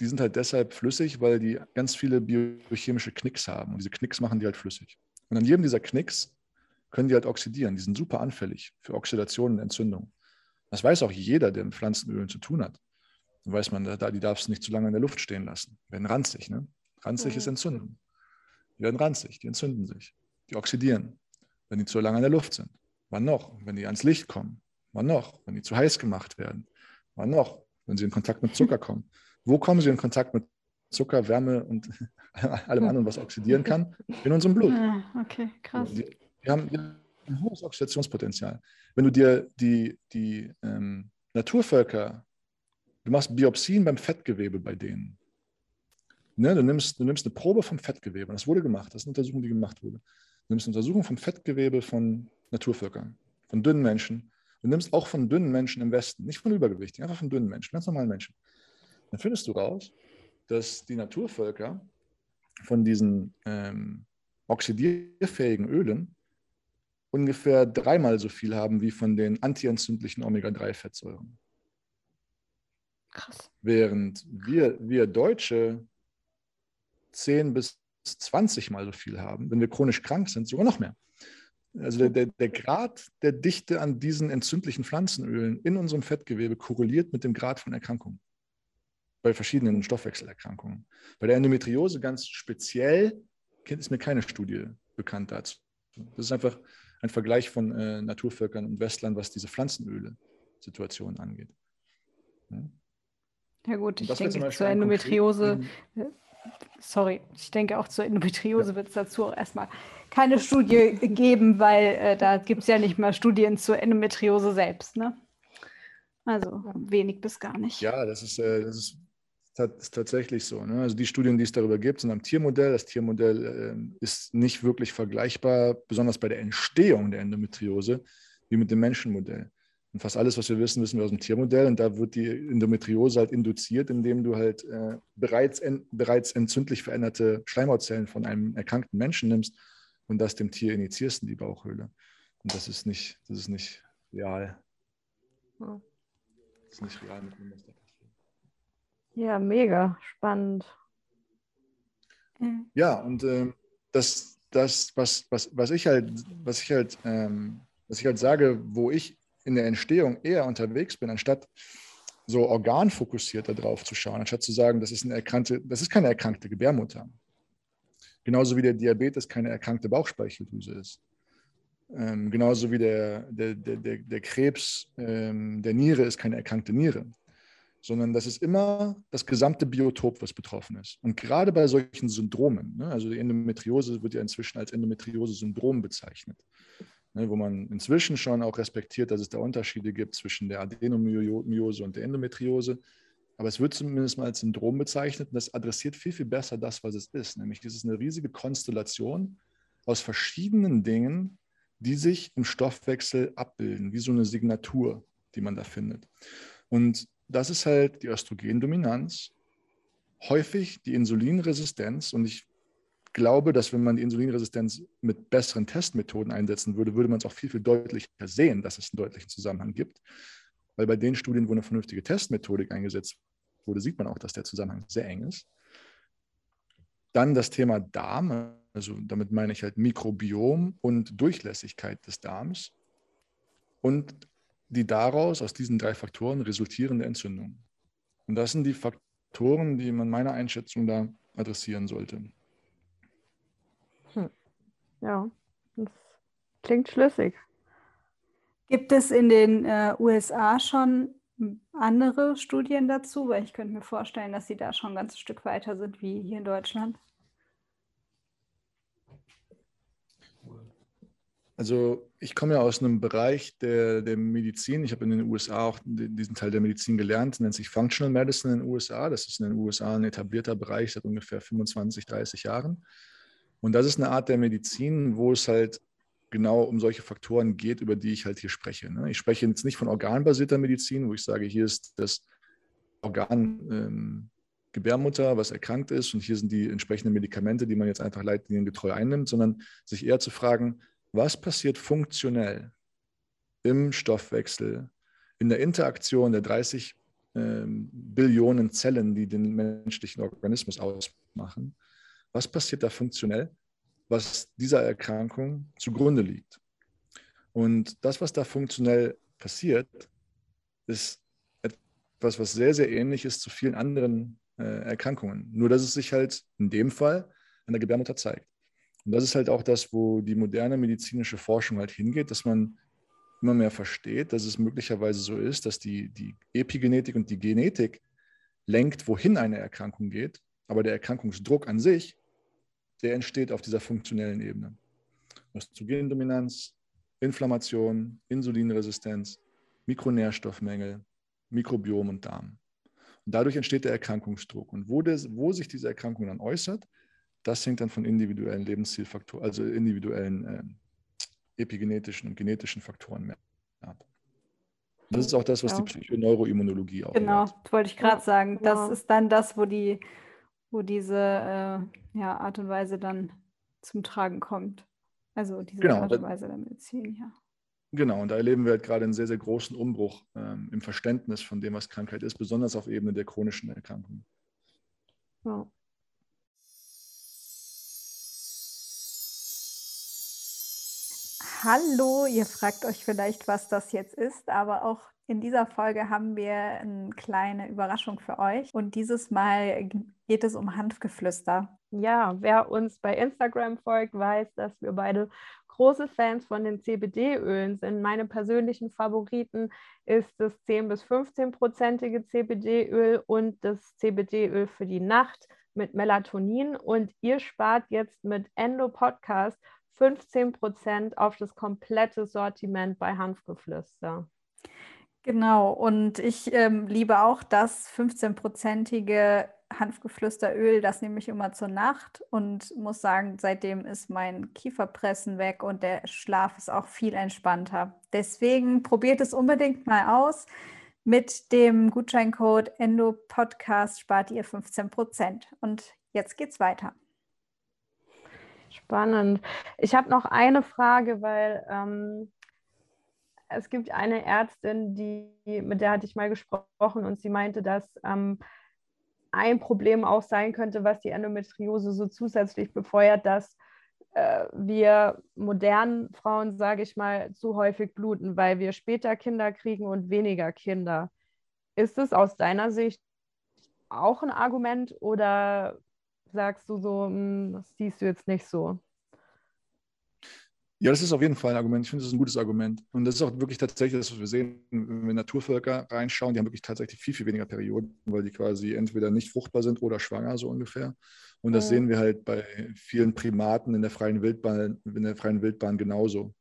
die sind halt deshalb flüssig, weil die ganz viele biochemische Knicks haben. Und diese Knicks machen die halt flüssig. Und an jedem dieser Knicks können die halt oxidieren. Die sind super anfällig für Oxidation und Entzündung. Das weiß auch jeder, der mit Pflanzenölen zu tun hat. Dann weiß man, da, die darfst du nicht zu lange in der Luft stehen lassen. Die werden ranzig. Ne? Ranzig mhm. ist Entzündung. Die werden ranzig, die entzünden sich. Die oxidieren, wenn die zu lange in der Luft sind. Wann noch? Wenn die ans Licht kommen. Wann noch? Wenn die zu heiß gemacht werden. Wann noch? Wenn sie in Kontakt mit Zucker kommen. Wo kommen sie in Kontakt mit Zucker, Wärme und (laughs) allem anderen, was oxidieren kann? In unserem Blut. Ah, okay, krass. Wir haben ein hohes Oxidationspotenzial. Wenn du dir die, die ähm, Naturvölker, du machst Biopsien beim Fettgewebe bei denen. Ne, du, nimmst, du nimmst eine Probe vom Fettgewebe, das wurde gemacht, das ist eine Untersuchung, die gemacht wurde. Du nimmst eine Untersuchung vom Fettgewebe von Naturvölkern, von dünnen Menschen. Du nimmst auch von dünnen Menschen im Westen, nicht von Übergewichtigen, einfach von dünnen Menschen, ganz normalen Menschen dann findest du raus, dass die Naturvölker von diesen ähm, oxidierfähigen Ölen ungefähr dreimal so viel haben wie von den antientzündlichen Omega-3-Fettsäuren. Krass. Während wir, wir Deutsche 10 bis 20 mal so viel haben, wenn wir chronisch krank sind, sogar noch mehr. Also der, der, der, Grad der Dichte an diesen entzündlichen Pflanzenölen in unserem Fettgewebe korreliert mit dem Grad von Erkrankungen bei verschiedenen Stoffwechselerkrankungen. Bei der Endometriose ganz speziell ist mir keine Studie bekannt dazu. Das ist einfach ein Vergleich von äh, Naturvölkern und Westlern, was diese Pflanzenöle-Situation angeht. Ja, ja gut, ich denke zur Endometriose, äh, sorry, ich denke auch zur Endometriose ja. wird es dazu auch erstmal keine Studie geben, weil äh, da gibt es ja nicht mal Studien zur Endometriose selbst. Ne? Also wenig bis gar nicht. Ja, das ist, äh, das ist ist tatsächlich so. Ne? Also die Studien, die es darüber gibt, sind am Tiermodell. Das Tiermodell äh, ist nicht wirklich vergleichbar, besonders bei der Entstehung der Endometriose, wie mit dem Menschenmodell. Und fast alles, was wir wissen, wissen wir aus dem Tiermodell. Und da wird die Endometriose halt induziert, indem du halt äh, bereits, en, bereits entzündlich veränderte Schleimhautzellen von einem erkrankten Menschen nimmst und das dem Tier injizierst in die Bauchhöhle. Und das ist nicht, das ist nicht real. Das ist nicht real mit dem, was Ja, mega spannend. Ja, und äh, das, das was, was, was ich halt, was ich halt, ähm, was ich halt sage, wo ich in der Entstehung eher unterwegs bin, anstatt so organfokussiert darauf zu schauen, anstatt zu sagen, das ist eine erkrankte, das ist keine erkrankte Gebärmutter. Genauso wie der Diabetes keine erkrankte Bauchspeicheldrüse ist. Ähm, genauso wie der, der, der, der Krebs ähm, der Niere ist keine erkrankte Niere sondern das ist immer das gesamte Biotop, was betroffen ist. Und gerade bei solchen Syndromen, ne, also die Endometriose wird ja inzwischen als Endometriose-Syndrom bezeichnet, ne, wo man inzwischen schon auch respektiert, dass es da Unterschiede gibt zwischen der Adenomyose und der Endometriose. Aber es wird zumindest mal als Syndrom bezeichnet und das adressiert viel, viel besser das, was es ist. Nämlich es ist eine riesige Konstellation aus verschiedenen Dingen, die sich im Stoffwechsel abbilden, wie so eine Signatur, die man da findet. Und das ist halt die Östrogendominanz, häufig die Insulinresistenz. Und ich glaube, dass wenn man die Insulinresistenz mit besseren Testmethoden einsetzen würde, würde man es auch viel, viel deutlicher sehen, dass es einen deutlichen Zusammenhang gibt. Weil bei den Studien, wo eine vernünftige Testmethodik eingesetzt wurde, sieht man auch, dass der Zusammenhang sehr eng ist. Dann das Thema Darm, also damit meine ich halt Mikrobiom und Durchlässigkeit des Darms. Und die daraus, aus diesen drei Faktoren resultierende Entzündung. Und das sind die Faktoren, die man meiner Einschätzung da adressieren sollte. Hm. Ja, das klingt schlüssig. Gibt es in den äh, USA schon andere Studien dazu? Weil ich könnte mir vorstellen, dass sie da schon ein ganzes Stück weiter sind wie hier in Deutschland. Also ich komme ja aus einem Bereich der, der Medizin. Ich habe in den USA auch diesen Teil der Medizin gelernt, nennt sich Functional Medicine in den USA. Das ist in den USA ein etablierter Bereich seit ungefähr 25, 30 Jahren. Und das ist eine Art der Medizin, wo es halt genau um solche Faktoren geht, über die ich halt hier spreche. Ne? Ich spreche jetzt nicht von organbasierter Medizin, wo ich sage, hier ist das Organ ähm, Gebärmutter, was erkrankt ist und hier sind die entsprechenden Medikamente, die man jetzt einfach leitliniengetreu einnimmt, sondern sich eher zu fragen, was passiert funktionell im Stoffwechsel, in der Interaktion der 30 ähm, Billionen Zellen, die den menschlichen Organismus ausmachen. Was passiert da funktionell, was dieser Erkrankung zugrunde liegt? Und das, was da funktionell passiert, ist etwas, was sehr, sehr ähnlich ist zu vielen anderen äh, Erkrankungen. Nur, dass es sich halt in dem Fall an der Gebärmutter zeigt. Und das ist halt auch das, wo die moderne medizinische Forschung halt hingeht, dass man immer mehr versteht, dass es möglicherweise so ist, dass die, die Epigenetik und die Genetik lenkt, wohin eine Erkrankung geht, aber der Erkrankungsdruck an sich, der entsteht auf dieser funktionellen Ebene. Östrogendominanz, Inflammation, Insulinresistenz, Mikronährstoffmängel, Mikrobiom und Darm. Und dadurch entsteht der Erkrankungsdruck. Und wo, des, wo sich diese Erkrankung dann äußert, das hängt dann von individuellen Lebenszielfaktoren, also individuellen äh, epigenetischen und genetischen Faktoren mehr ab. Das ist auch das, was ja. die Psychoneuroimmunologie auch Genau, das wollte ich gerade sagen. Das ja. ist dann das, wo die, wo diese äh, ja, Art und Weise dann zum Tragen kommt. Also diese genau, Art und Weise der Medizin, ja. Genau, und da erleben wir halt gerade einen sehr, sehr großen Umbruch ähm, im Verständnis von dem, was Krankheit ist, besonders auf Ebene der chronischen Erkrankungen. Ja. Hallo, ihr fragt euch vielleicht, was das jetzt ist, aber auch in dieser Folge haben wir eine kleine Überraschung für euch und dieses Mal geht es um Hanfgeflüster. Ja, wer uns bei Instagram folgt, weiß, dass wir beide große Fans von den CBD-Ölen sind. Meine persönlichen Favoriten ist das 10 bis 15-prozentige CBD-Öl und das CBD-Öl für die Nacht mit Melatonin. Und ihr spart jetzt mit Endo Podcast 15 Prozent auf das komplette Sortiment bei Hanfgeflüster. Genau, und ich ähm, liebe auch das 15-prozentige Hanfgeflüsteröl, das nehme ich immer zur Nacht und muss sagen, seitdem ist mein Kieferpressen weg und der Schlaf ist auch viel entspannter. Deswegen probiert es unbedingt mal aus. Mit dem Gutscheincode ENDOPODCAST spart ihr 15 Prozent. Und jetzt geht's weiter. Spannend. Ich habe noch eine Frage, weil ähm, es gibt eine Ärztin, die, mit der hatte ich mal gesprochen und sie meinte, dass ähm, ein Problem auch sein könnte, was die Endometriose so zusätzlich befeuert, dass äh, wir modernen Frauen, sage ich mal, zu häufig bluten, weil wir später Kinder kriegen und weniger Kinder. Ist es aus deiner Sicht auch ein Argument oder sagst du so, hm, das siehst du jetzt nicht so? Ja, das ist auf jeden Fall ein Argument. Ich finde, das ist ein gutes Argument. Und das ist auch wirklich tatsächlich das, was wir sehen, wenn wir Naturvölker reinschauen, die haben wirklich tatsächlich viel, viel weniger Perioden, weil die quasi entweder nicht fruchtbar sind oder schwanger, so ungefähr. Und das mhm. sehen wir halt bei vielen Primaten in der freien Wildbahn, in der freien Wildbahn genauso.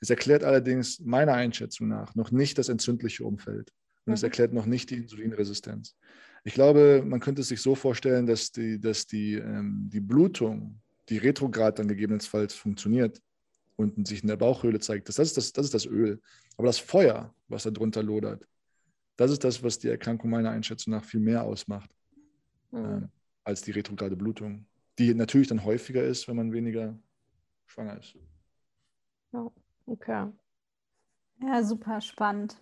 Es erklärt allerdings meiner Einschätzung nach noch nicht das entzündliche Umfeld. Und es mhm. erklärt noch nicht die Insulinresistenz. Ich glaube, man könnte es sich so vorstellen, dass die, dass die, ähm, die Blutung, die retrograd dann gegebenenfalls funktioniert, und sich in der Bauchhöhle zeigt. Das, ist das, das ist das Öl. Aber das Feuer, was da drunter lodert, das ist das, was die Erkrankung meiner Einschätzung nach viel mehr ausmacht mhm. äh, als die retrograde Blutung, die natürlich dann häufiger ist, wenn man weniger schwanger ist. Ja, okay. Ja, super spannend.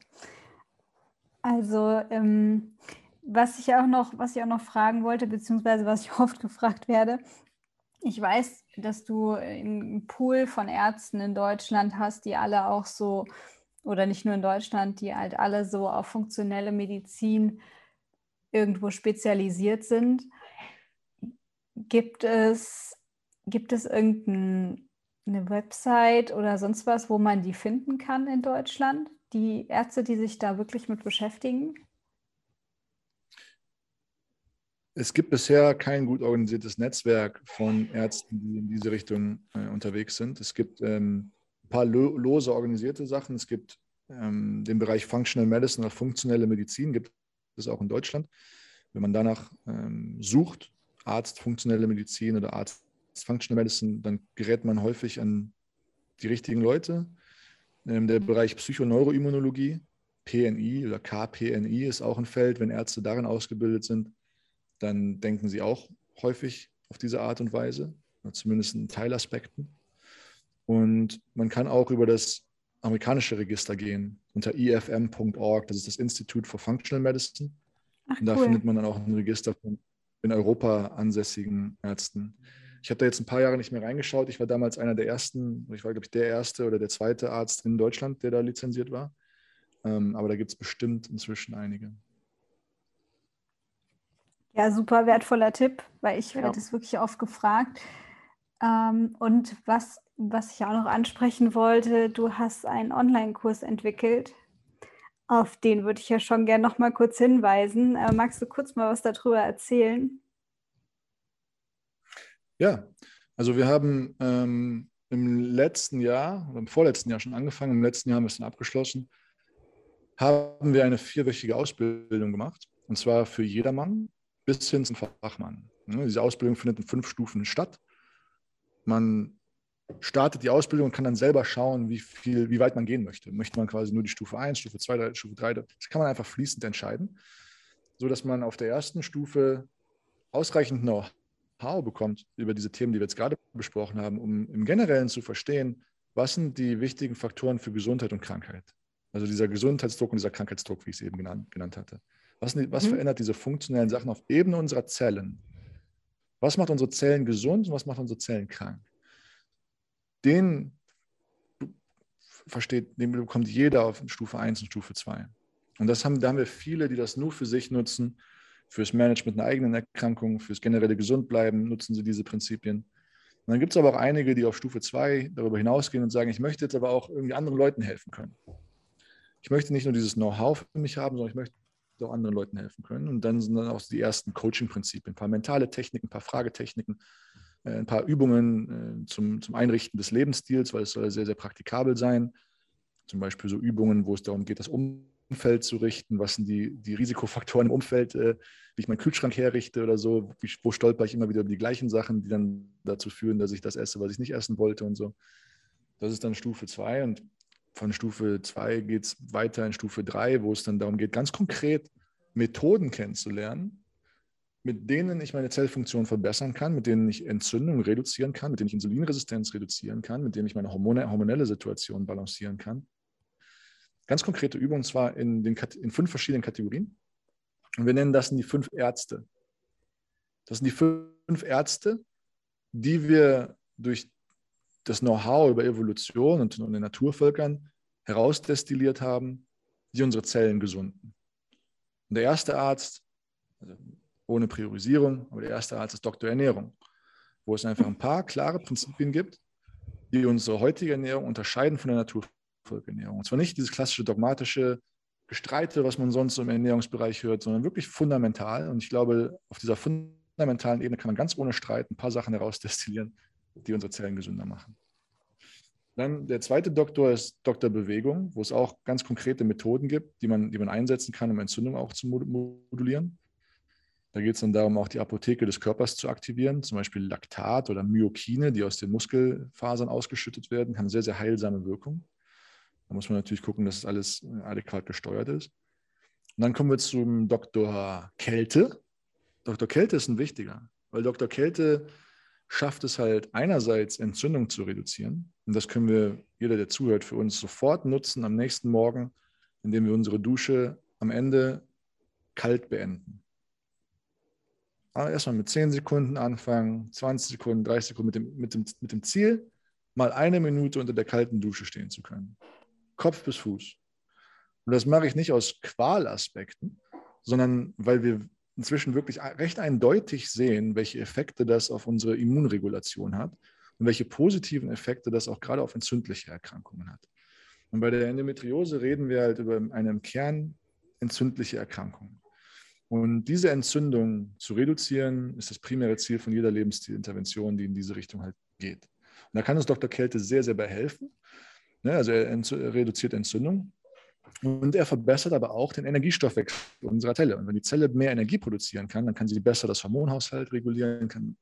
Also, ähm, was ich auch noch, was ich auch noch fragen wollte, beziehungsweise was ich (laughs) oft gefragt werde, ich weiß, dass du einen Pool von Ärzten in Deutschland hast, die alle auch so, oder nicht nur in Deutschland, die halt alle so auf funktionelle Medizin irgendwo spezialisiert sind. Gibt es, gibt es irgendeine Website oder sonst was, wo man die finden kann in Deutschland? Die Ärzte, die sich da wirklich mit beschäftigen? Es gibt bisher kein gut organisiertes Netzwerk von Ärzten, die in diese Richtung äh, unterwegs sind. Es gibt ähm, ein paar lo lose organisierte Sachen. Es gibt ähm, den Bereich Functional Medicine oder funktionelle Medizin, gibt es auch in Deutschland. Wenn man danach ähm, sucht, Arzt funktionelle Medizin oder Arzt Functional Medicine, dann gerät man häufig an die richtigen Leute. Ähm, der Bereich Psychoneuroimmunologie, PNI oder KPNI ist auch ein Feld, wenn Ärzte darin ausgebildet sind dann denken sie auch häufig auf diese Art und Weise, zumindest in Teilaspekten. Und man kann auch über das amerikanische Register gehen, unter ifm.org, das ist das Institute for Functional Medicine. Ach, und da cool. findet man dann auch ein Register von in Europa ansässigen Ärzten. Ich habe da jetzt ein paar Jahre nicht mehr reingeschaut. Ich war damals einer der ersten, ich war, glaube ich, der erste oder der zweite Arzt in Deutschland, der da lizenziert war. Ähm, aber da gibt es bestimmt inzwischen einige. Ja, super wertvoller Tipp, weil ich ja. werde es wirklich oft gefragt. Ähm, und was, was ich auch noch ansprechen wollte, du hast einen Online-Kurs entwickelt. Auf den würde ich ja schon gerne noch mal kurz hinweisen. Äh, magst du kurz mal was darüber erzählen? Ja, also wir haben ähm, im letzten Jahr oder im vorletzten Jahr schon angefangen, im letzten Jahr haben wir es dann abgeschlossen, haben wir eine vierwöchige Ausbildung gemacht. Und zwar für jedermann, bis hin zum Fachmann. Ne, diese Ausbildung findet in fünf Stufen statt. Man startet die Ausbildung und kann dann selber schauen, wie, viel, wie weit man gehen möchte. Möchte man quasi nur die Stufe 1, Stufe 2, Stufe 3, das kann man einfach fließend entscheiden, sodass man auf der ersten Stufe ausreichend Know-how bekommt über diese Themen, die wir jetzt gerade besprochen haben, um im Generellen zu verstehen, was sind die wichtigen Faktoren für Gesundheit und Krankheit. Also dieser Gesundheitsdruck und dieser Krankheitsdruck, wie ich es eben genannt, genannt hatte. Was, was mhm. verändert diese funktionellen Sachen auf Ebene unserer Zellen? Was macht unsere Zellen gesund und was macht unsere Zellen krank? Den versteht, den bekommt jeder auf Stufe 1 und Stufe 2. Und das haben, da haben wir viele, die das nur für sich nutzen, fürs Management einer eigenen Erkrankung, fürs generelle Gesundbleiben nutzen sie diese Prinzipien. Und dann gibt es aber auch einige, die auf Stufe 2 darüber hinausgehen und sagen, ich möchte jetzt aber auch irgendwie anderen Leuten helfen können. Ich möchte nicht nur dieses Know-how für mich haben, sondern ich möchte auch anderen Leuten helfen können. Und dann sind dann auch die ersten Coaching-Prinzipien, ein paar mentale Techniken, ein paar Fragetechniken, äh, ein paar Übungen äh, zum, zum Einrichten des Lebensstils, weil es soll sehr, sehr praktikabel sein. Zum Beispiel so Übungen, wo es darum geht, das Umfeld zu richten. Was sind die, die Risikofaktoren im Umfeld, äh, wie ich meinen Kühlschrank herrichte oder so. Wie, wo stolper ich immer wieder über die gleichen Sachen, die dann dazu führen, dass ich das esse, was ich nicht essen wollte und so. Das ist dann Stufe 2 und von Stufe 2 geht es weiter in Stufe 3, wo es dann darum geht, ganz konkret Methoden kennenzulernen, mit denen ich meine Zellfunktion verbessern kann, mit denen ich Entzündung reduzieren kann, mit denen ich Insulinresistenz reduzieren kann, mit denen ich meine Hormone, hormonelle Situation balancieren kann. Ganz konkrete Übungen, zwar in, den, in fünf verschiedenen Kategorien. Und wir nennen das die fünf Ärzte. Das sind die fünf Ärzte, die wir durch das Know-how über Evolution und, den Naturvölkern herausdestilliert haben, die unsere Zellen gesunden. Und der erste Arzt, also ohne Priorisierung, aber der erste Arzt ist Dr. Ernährung, wo es einfach ein paar klare Prinzipien gibt, die unsere heutige Ernährung unterscheiden von der Naturvölkerernährung. Und zwar nicht dieses klassische dogmatische Gestreite, was man sonst im Ernährungsbereich hört, sondern wirklich fundamental. Und ich glaube, auf dieser fundamentalen Ebene kann man ganz ohne Streit ein paar Sachen herausdestillieren, die unsere Zellen gesünder machen. Dann der zweite Doktor ist Doktor Bewegung, wo es auch ganz konkrete Methoden gibt, die man, die man einsetzen kann, um Entzündung auch zu modulieren. Da geht es dann darum, auch die Apotheke des Körpers zu aktivieren, zum Beispiel Laktat oder Myokine, die aus den Muskelfasern ausgeschüttet werden, haben sehr, sehr heilsame Wirkung. Da muss man natürlich gucken, dass alles adäquat gesteuert ist. Und dann kommen wir zum Doktor Kälte. Doktor Kälte ist ein wichtiger, weil Doktor Kälte schafft es halt einerseits Entzündung zu reduzieren. Und das können wir, jeder, der zuhört, für uns sofort nutzen am nächsten Morgen, indem wir unsere Dusche am Ende kalt beenden. Erstmal mit 10 Sekunden anfangen, 20 Sekunden, 30 Sekunden mit dem, mit, dem, mit dem Ziel, mal eine Minute unter der kalten Dusche stehen zu können. Kopf bis Fuß. Und das mache ich nicht aus Qualaspekten, sondern weil wir inzwischen wirklich recht eindeutig sehen, welche Effekte das auf unsere Immunregulation hat und welche positiven Effekte das auch gerade auf entzündliche Erkrankungen hat. Und bei der Endometriose reden wir halt über eine im Kern entzündliche Erkrankung. Und diese Entzündung zu reduzieren, ist das primäre Ziel von jeder Lebensstilintervention, die in diese Richtung halt geht. Und da kann uns Dr. Kälte sehr, sehr bei helfen. Ne, also er reduziert Entzündung und er verbessert aber auch den Energiestoffwechsel unserer Zelle. Und wenn die Zelle mehr Energie produzieren kann, dann kann sie besser das Hormonhaushalt regulieren, kann,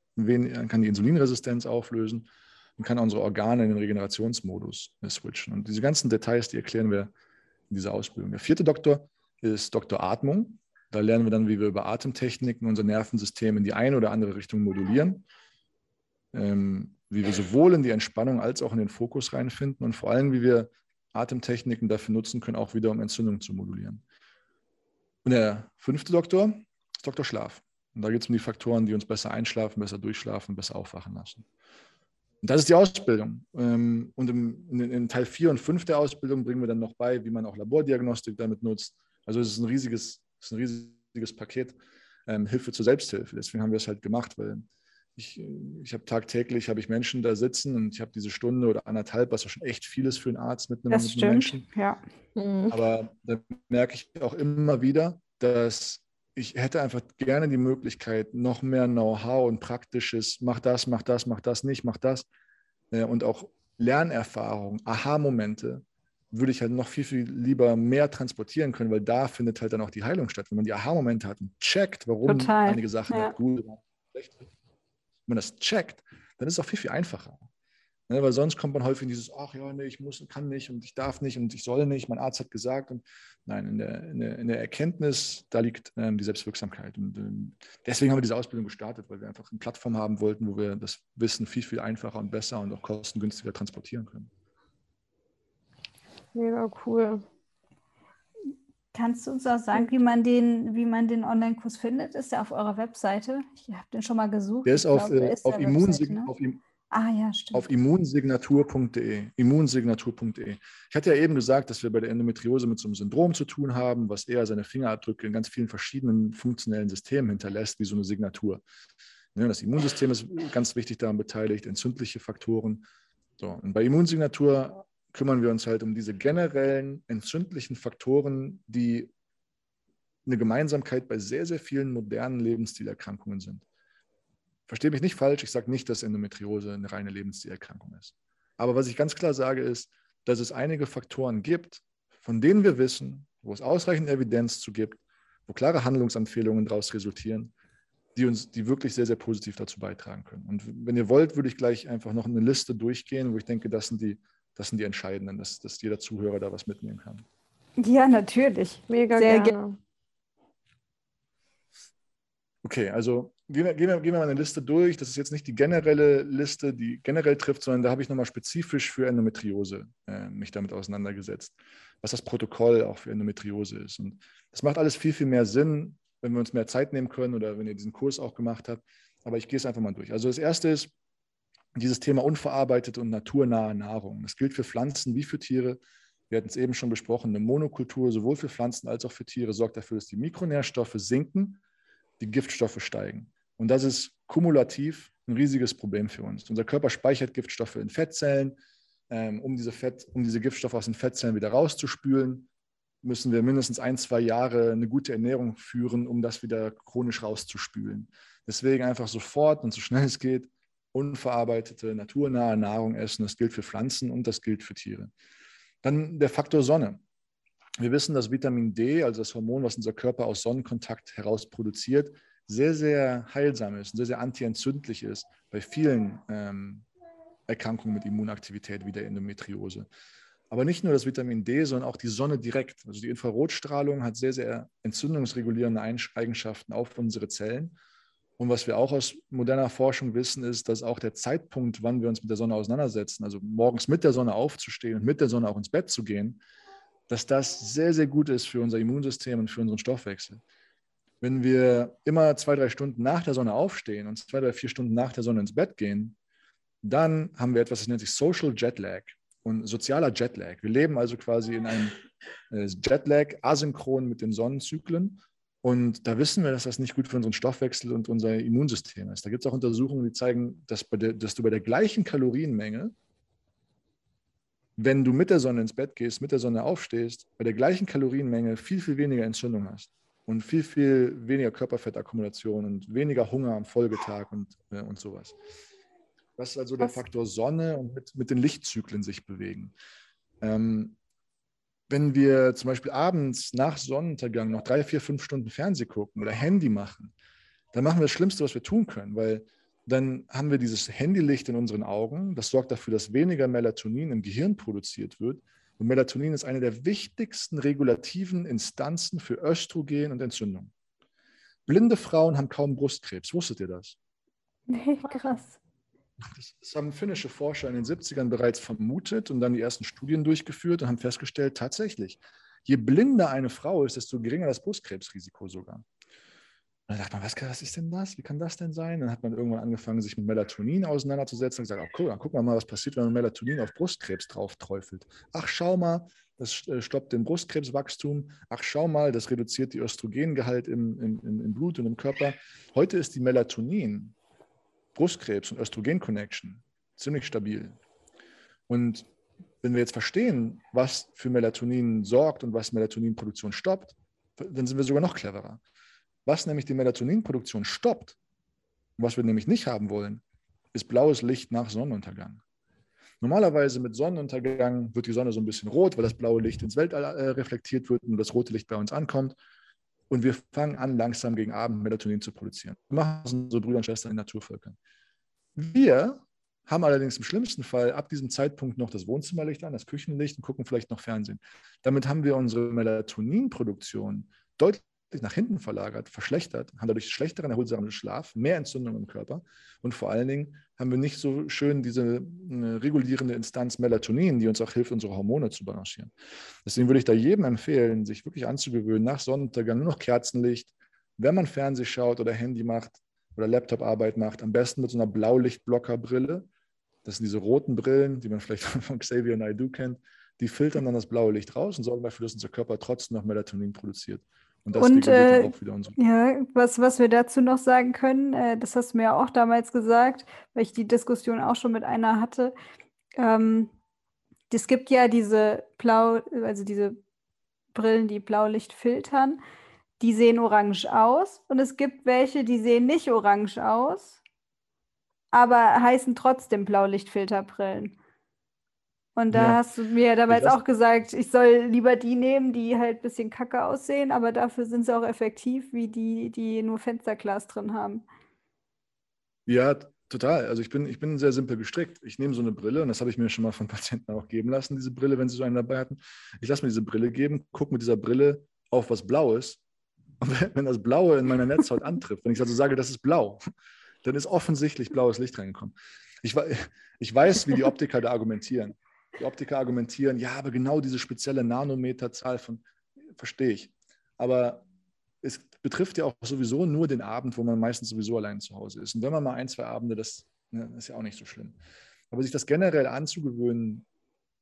kann die Insulinresistenz auflösen und kann unsere Organe in den Regenerationsmodus switchen. Und diese ganzen Details, die erklären wir in dieser Ausbildung. Der vierte Doktor ist Doktor Atmung. Da lernen wir dann, wie wir über Atemtechniken unser Nervensystem in die eine oder andere Richtung modulieren. Ähm, wie wir sowohl in die Entspannung als auch in den Fokus reinfinden und vor allem, wie wir Atemtechniken dafür nutzen können, auch wieder um Entzündung zu modulieren. Und der fünfte Doktor ist Doktor Schlaf. Und da geht es um die Faktoren, die uns besser einschlafen, besser durchschlafen, besser aufwachen lassen. Und das ist die Ausbildung. Ähm, und in, Teil 4 und 5 der Ausbildung bringen wir dann noch bei, wie man auch Labordiagnostik damit nutzt. Also es ist ein riesiges, es ist ein riesiges Paket ähm, Hilfe zur Selbsthilfe. Deswegen haben wir es halt gemacht, weil ich, ich habe tagtäglich habe ich Menschen da sitzen und ich habe diese Stunde oder anderthalb, was ja schon echt viel ist für einen Arzt mit einem, das mit einem Menschen. Ja. Mhm. Aber da merke ich auch immer wieder, dass ich hätte einfach gerne die Möglichkeit, noch mehr Know-how und praktisches, mach das, mach das, mach das nicht, mach das. Äh, und auch Lernerfahrung, Aha-Momente, würde ich halt noch viel, viel lieber mehr transportieren können, weil da findet halt dann auch die Heilung statt. Wenn man die Aha-Momente hat und checkt, warum Total. einige Sachen ja. halt gut oder sind man das checkt, dann ist es auch viel, viel einfacher. Ne, weil sonst kommt man häufig in dieses, ach ja, nee, ich muss, kann nicht und ich darf nicht und ich soll nicht, mein Arzt hat gesagt. Und nein, in der, in der, in der Erkenntnis, da liegt ähm, die Selbstwirksamkeit. Und ähm, deswegen haben wir diese Ausbildung gestartet, weil wir einfach eine Plattform haben wollten, wo wir das Wissen viel, viel einfacher und besser und auch kostengünstiger transportieren können. Mega cool. Kannst du uns auch sagen, wie man den, wie man den Online-Kurs findet? Ist der auf eurer Webseite? Ich habe den schon mal gesucht. Der ist, auf, glaube, äh, ist auf, Immunsig ne? auf, ah, ja, stimmt. auf immunsignatur.de. Immunsignatur.de. Ich hatte ja eben gesagt, dass wir bei der Endometriose mit so einem Syndrom zu tun haben, was eher seine Fingerabdrücke in ganz vielen verschiedenen funktionellen Systemen hinterlässt, wie so eine Signatur. Ja, das Immunsystem ist ganz wichtig daran beteiligt, entzündliche Faktoren. So, und bei Immunsignatur kümmern wir uns halt um diese generellen entzündlichen Faktoren, die eine Gemeinsamkeit bei sehr, sehr vielen modernen Lebensstilerkrankungen sind. Verstehe mich nicht falsch, ich sage nicht, dass Endometriose eine reine Lebensstilerkrankung ist. Aber was ich ganz klar sage, ist, dass es einige Faktoren gibt, von denen wir wissen, wo es ausreichend Evidenz zu gibt, wo klare Handlungsempfehlungen daraus resultieren, die uns, die wirklich sehr, sehr positiv dazu beitragen können. Und wenn ihr wollt, würde ich gleich einfach noch eine Liste durchgehen, wo ich denke, das sind die das sind die entscheidenden, dass, dass jeder Zuhörer da was mitnehmen kann. Ja, natürlich. Mega Sehr gerne. Okay, also gehen wir, gehen, wir, gehen wir mal eine Liste durch. Das ist jetzt nicht die generelle Liste, die generell trifft, sondern da habe ich nochmal spezifisch für Endometriose äh, mich damit auseinandergesetzt, was das Protokoll auch für Endometriose ist. Und das macht alles viel, viel mehr Sinn, wenn wir uns mehr Zeit nehmen können oder wenn ihr diesen Kurs auch gemacht habt. Aber ich gehe es einfach mal durch. Also das erste ist dieses Thema unverarbeitete und naturnahe Nahrung. Das gilt für Pflanzen wie für Tiere. Wir hatten es eben schon besprochen, eine Monokultur sowohl für Pflanzen als auch für Tiere sorgt dafür, dass die Mikronährstoffe sinken, die Giftstoffe steigen. Und das ist kumulativ ein riesiges Problem für uns. Unser Körper speichert Giftstoffe in Fettzellen. Ähm, um, diese Fett, um diese Giftstoffe aus den Fettzellen wieder rauszuspülen, müssen wir mindestens ein, zwei Jahre eine gute Ernährung führen, um das wieder chronisch rauszuspülen. Deswegen einfach sofort und so schnell es geht unverarbeitete, naturnahe Nahrung essen. Das gilt für Pflanzen und das gilt für Tiere. Dann der Faktor Sonne. Wir wissen, dass Vitamin D, also das Hormon, was unser Körper aus Sonnenkontakt heraus produziert, sehr, sehr heilsam ist und sehr, sehr antientzündlich ist bei vielen ähm, Erkrankungen mit Immunaktivität wie der Endometriose. Aber nicht nur das Vitamin D, sondern auch die Sonne direkt. Also die Infrarotstrahlung hat sehr, sehr entzündungsregulierende Eigenschaften auf unsere Zellen. Und was wir auch aus moderner Forschung wissen, ist, dass auch der Zeitpunkt, wann wir uns mit der Sonne auseinandersetzen, also morgens mit der Sonne aufzustehen und mit der Sonne auch ins Bett zu gehen, dass das sehr, sehr gut ist für unser Immunsystem und für unseren Stoffwechsel. Wenn wir immer zwei, drei Stunden nach der Sonne aufstehen und zwei, drei, vier Stunden nach der Sonne ins Bett gehen, dann haben wir etwas, das nennt sich Social Jetlag und sozialer Jetlag. Wir leben also quasi in einem äh, Jetlag asynchron mit den Sonnenzyklen und da wissen wir, dass das nicht gut für unseren Stoffwechsel und unser Immunsystem ist. Da gibt es auch Untersuchungen, die zeigen, dass, der, dass, du bei der gleichen Kalorienmenge, wenn du mit der Sonne ins Bett gehst, mit der Sonne aufstehst, bei der gleichen Kalorienmenge viel, viel weniger Entzündung hast und viel, viel weniger Körperfettakkumulation und weniger Hunger am Folgetag und, äh, und sowas. Das ist also der Faktor Sonne und mit, mit den Lichtzyklen sich bewegen. Ähm, wenn wir zum Beispiel abends nach Sonnenuntergang noch drei, vier, fünf Stunden Fernseh gucken oder Handy machen, dann machen wir das Schlimmste, was wir tun können, weil dann haben wir dieses Handylicht in unseren Augen. Das sorgt dafür, dass weniger Melatonin im Gehirn produziert wird. Und Melatonin ist eine der wichtigsten regulativen Instanzen für Östrogen und Entzündung. Blinde Frauen haben kaum Brustkrebs. Wusstet ihr das? Nee, krass. Das, das, haben finnische Forscher in den 70ern bereits vermutet und dann die ersten Studien durchgeführt und haben festgestellt, tatsächlich, je blinder eine Frau ist, desto geringer das Brustkrebsrisiko sogar. Und dann dachte man, was, was, ist denn das? Wie kann das denn sein? Dann hat man irgendwann angefangen, sich mit Melatonin auseinanderzusetzen und gesagt, cool, dann gucken wir mal, was passiert, wenn man Melatonin auf Brustkrebs drauf träufelt. Ach, schau mal, das äh, stoppt den Brustkrebswachstum. Ach, schau mal, das reduziert die Östrogengehalt im, im, im Blut und im Körper. Heute ist die Melatonin Brustkrebs und Östrogen-Connection ziemlich stabil. Und wenn wir jetzt verstehen, was für Melatonin sorgt und was Melatoninproduktion stoppt, dann sind wir sogar noch cleverer. Was nämlich die Melatoninproduktion stoppt, was wir nämlich nicht haben wollen, ist blaues Licht nach Sonnenuntergang. Normalerweise mit Sonnenuntergang wird die Sonne so ein bisschen rot, weil das blaue Licht ins Weltall äh, reflektiert wird und das rote Licht bei uns ankommt. Und wir fangen an, langsam gegen Abend Melatonin zu produzieren. Wir machen das unsere Brüder und Schwestern in Naturvölkern. Wir haben allerdings im schlimmsten Fall ab diesem Zeitpunkt noch das Wohnzimmerlicht an, das Küchenlicht und gucken vielleicht noch Fernsehen. Damit haben wir unsere Melatoninproduktion deutlich nach hinten verlagert, verschlechtert, haben dadurch schlechteren, erholsamen Schlaf, mehr Entzündung im Körper und vor allen Dingen haben wir nicht so schön diese äh, regulierende Instanz Melatonin, die uns auch hilft, unsere Hormone zu balancieren. Deswegen würde ich da jedem empfehlen, sich wirklich anzugewöhnen, nach Sonnenuntergang nur noch Kerzenlicht, wenn man Fernseh schaut oder Handy macht oder Laptoparbeit macht, am besten mit so einer Blaulichtblockerbrille. Das sind diese roten Brillen, die man vielleicht (laughs) von Xavier Naidoo kennt. Die filtern dann das blaue Licht raus und sorgen dafür, dass unser Körper trotzdem noch Melatonin produziert. Und das und, äh, auch wieder unsere. Ja, was, was wir dazu noch sagen können, äh, das hast du mir ja auch damals gesagt, weil ich die Diskussion auch schon mit einer hatte. Ähm, es gibt ja diese Blau, also diese Brillen, die Blaulicht filtern, die sehen orange aus. Und es gibt welche, die sehen nicht orange aus, aber heißen trotzdem Blaulichtfilterbrillen. Und da ja. hast du mir damals auch gesagt, ich soll lieber die nehmen, die halt ein bisschen kacke aussehen, aber dafür sind sie auch effektiv, wie die, die nur Fensterglas drin haben. Ja, total. Also ich bin, ich bin sehr simpel gestrickt. Ich nehme so eine Brille und das habe ich mir schon mal von (laughs) Patienten auch geben lassen, diese Brille, wenn sie so einen dabei hatten. Ich lasse mir diese Brille geben, gucke mit dieser Brille auf was Blaues. Und (laughs) wenn das Blaue in meiner Netzhaut antrifft, wenn ich also sage, das ist blau, dann ist offensichtlich blaues Licht reingekommen. Ich, ich weiß, wie die Optiker da argumentieren. Die Optiker argumentieren, ja, aber genau diese spezielle Nanometerzahl von, verstehe ich. Aber es betrifft ja auch sowieso nur den Abend, wo man meistens sowieso allein zu Hause ist. Und wenn man mal ein, zwei Abende, das, ne, ist ja auch nicht so schlimm. Aber sich das generell anzugewöhnen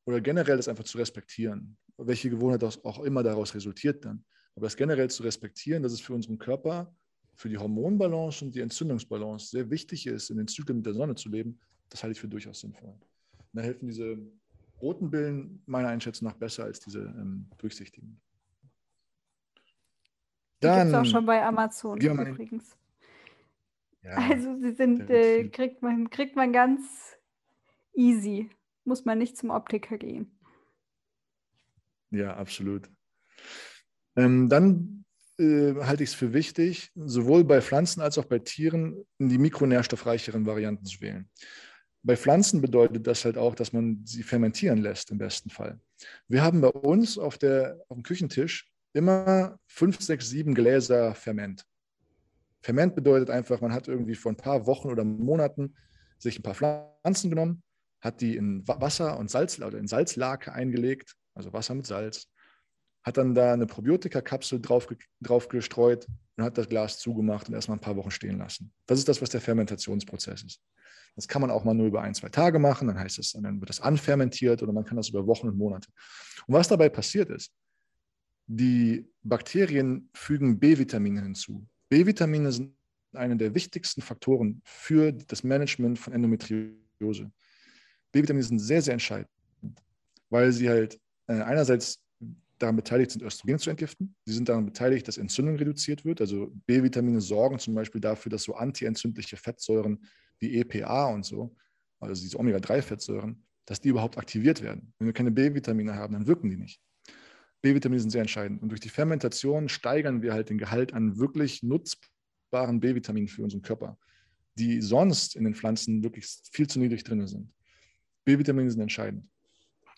oder generell das einfach zu respektieren, welche Gewohnheit auch immer daraus resultiert dann, aber das generell zu respektieren, dass es für unseren Körper, für die Hormonbalance und die Entzündungsbalance sehr wichtig ist, in den Zyklen mit der Sonne zu leben, das halte ich für durchaus sinnvoll. Und da helfen diese roten Billen meiner Einschätzung nach besser als diese ähm, durchsichtigen. Dann gibt es auch schon bei Amazon übrigens. Ja, also sie sind, äh, kriegt, man, kriegt man ganz easy. Muss man nicht zum Optiker gehen. Ja, absolut. Ähm, dann äh, halte ich es für wichtig, sowohl bei Pflanzen als auch bei Tieren die mikronährstoffreicheren Varianten zu wählen. Bei Pflanzen bedeutet das halt auch, dass man sie fermentieren lässt im besten Fall. Wir haben bei uns auf, der, auf dem Küchentisch immer fünf, sechs, sieben Gläser Ferment. Ferment bedeutet einfach, man hat irgendwie vor ein paar Wochen oder Monaten sich ein paar Pflanzen genommen, hat die in Wasser und Salz oder in Salzlake eingelegt, also Wasser mit Salz, hat dann da eine Probiotika-Kapsel drauf, drauf gestreut und hat das Glas zugemacht und erstmal ein paar Wochen stehen lassen. Das ist das, was der Fermentationsprozess ist. Das kann man auch mal nur über ein, zwei Tage machen, dann heißt es, dann wird das anfermentiert oder man kann das über Wochen und Monate. Und was dabei passiert ist, die Bakterien fügen B-Vitamine hinzu. B-Vitamine sind einer der wichtigsten Faktoren für das Management von Endometriose. B-Vitamine sind sehr, sehr entscheidend, weil sie halt äh, einerseits daran beteiligt sind, Östrogen zu entgiften. Sie sind daran beteiligt, dass Entzündung reduziert wird. Also B-Vitamine sorgen zum Beispiel dafür, dass so antientzündliche Fettsäuren wie EPA und so, also diese Omega-3-Fettsäuren, dass die überhaupt aktiviert werden. Wenn wir keine B-Vitamine haben, dann wirken die nicht. B-Vitamine sind sehr entscheidend. Und durch die Fermentation steigern wir halt den Gehalt an wirklich nutzbaren B-Vitaminen für unseren Körper, die sonst in den Pflanzen wirklich viel zu niedrig drin sind. B-Vitamine sind entscheidend.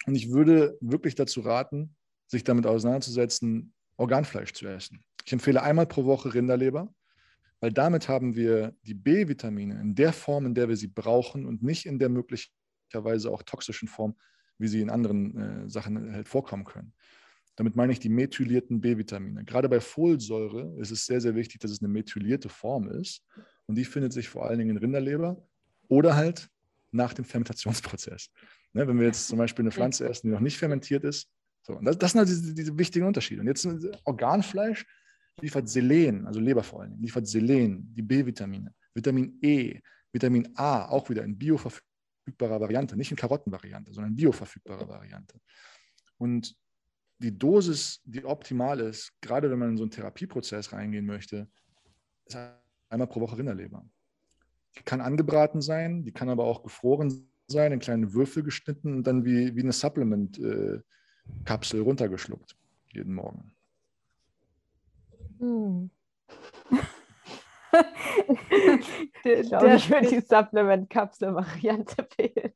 Und ich würde wirklich dazu raten, sich damit auseinanderzusetzen, Organfleisch zu essen. Ich empfehle einmal pro Woche Rinderleber, weil damit haben wir die B-Vitamine in der Form, in der wir sie brauchen und nicht in der möglicherweise auch toxischen Form, wie sie in anderen äh, Sachen halt vorkommen können. Damit meine ich die methylierten B-Vitamine. Gerade bei Folsäure ist es sehr, sehr wichtig, dass es eine methylierte Form ist. Und die findet sich vor allen Dingen in Rinderleber oder halt nach dem Fermentationsprozess. Ne, wenn wir jetzt zum Beispiel eine Pflanze essen, die noch nicht fermentiert ist, so, das, das, sind halt diese, diese, wichtigen Unterschiede. Und jetzt Organfleisch liefert Selen, also Leber vor allem, liefert Selen, die B-Vitamine, Vitamin E, Vitamin A, auch wieder in bioverfügbarer Variante, nicht in Karottenvariante, sondern in bioverfügbarer Variante. Und die Dosis, die optimal ist, gerade wenn man in so einen Therapieprozess reingehen möchte, ist einmal pro Woche Rinderleber. Die kann angebraten sein, die kann aber auch gefroren sein, in kleine Würfel geschnitten und dann wie, wie eine Supplement-Kapsel äh, runtergeschluckt, jeden Morgen. Hm. (laughs) ich glaube, ich würde die Supplement-Kapsel-Variante wählen.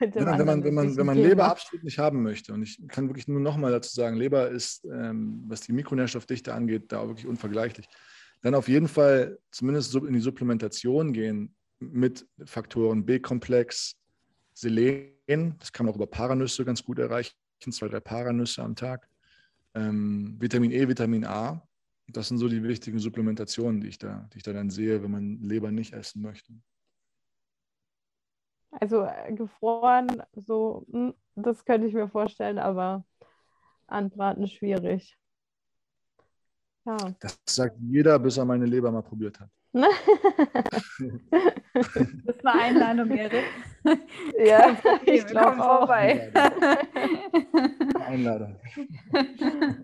Ja, wenn man, wenn man, wenn man Leber absolut nicht haben möchte, und ich kann wirklich nur nochmal dazu sagen, Leber ist, ähm, was die Mikronährstoffdichte angeht, da wirklich unvergleichlich. Dann auf jeden Fall zumindest in die Supplementation gehen mit Faktoren B-Komplex, Selen, das kann man auch über Paranüsse ganz gut erreichen, zwei, drei Paranüsse am Tag, ähm, Vitamin E, Vitamin A, das sind so die wichtigen Supplementationen, die ich da, die ich da dann sehe, wenn man Leber nicht essen möchte. Also äh, gefroren, so, hm, das könnte ich mir vorstellen, aber anbraten schwierig. Ja. Das sagt jeder, bis er meine Leber mal probiert hat. (laughs) das war Einladung, Erik. Ja, (laughs) ich glaube vorbei. Einladung. (laughs) Einladung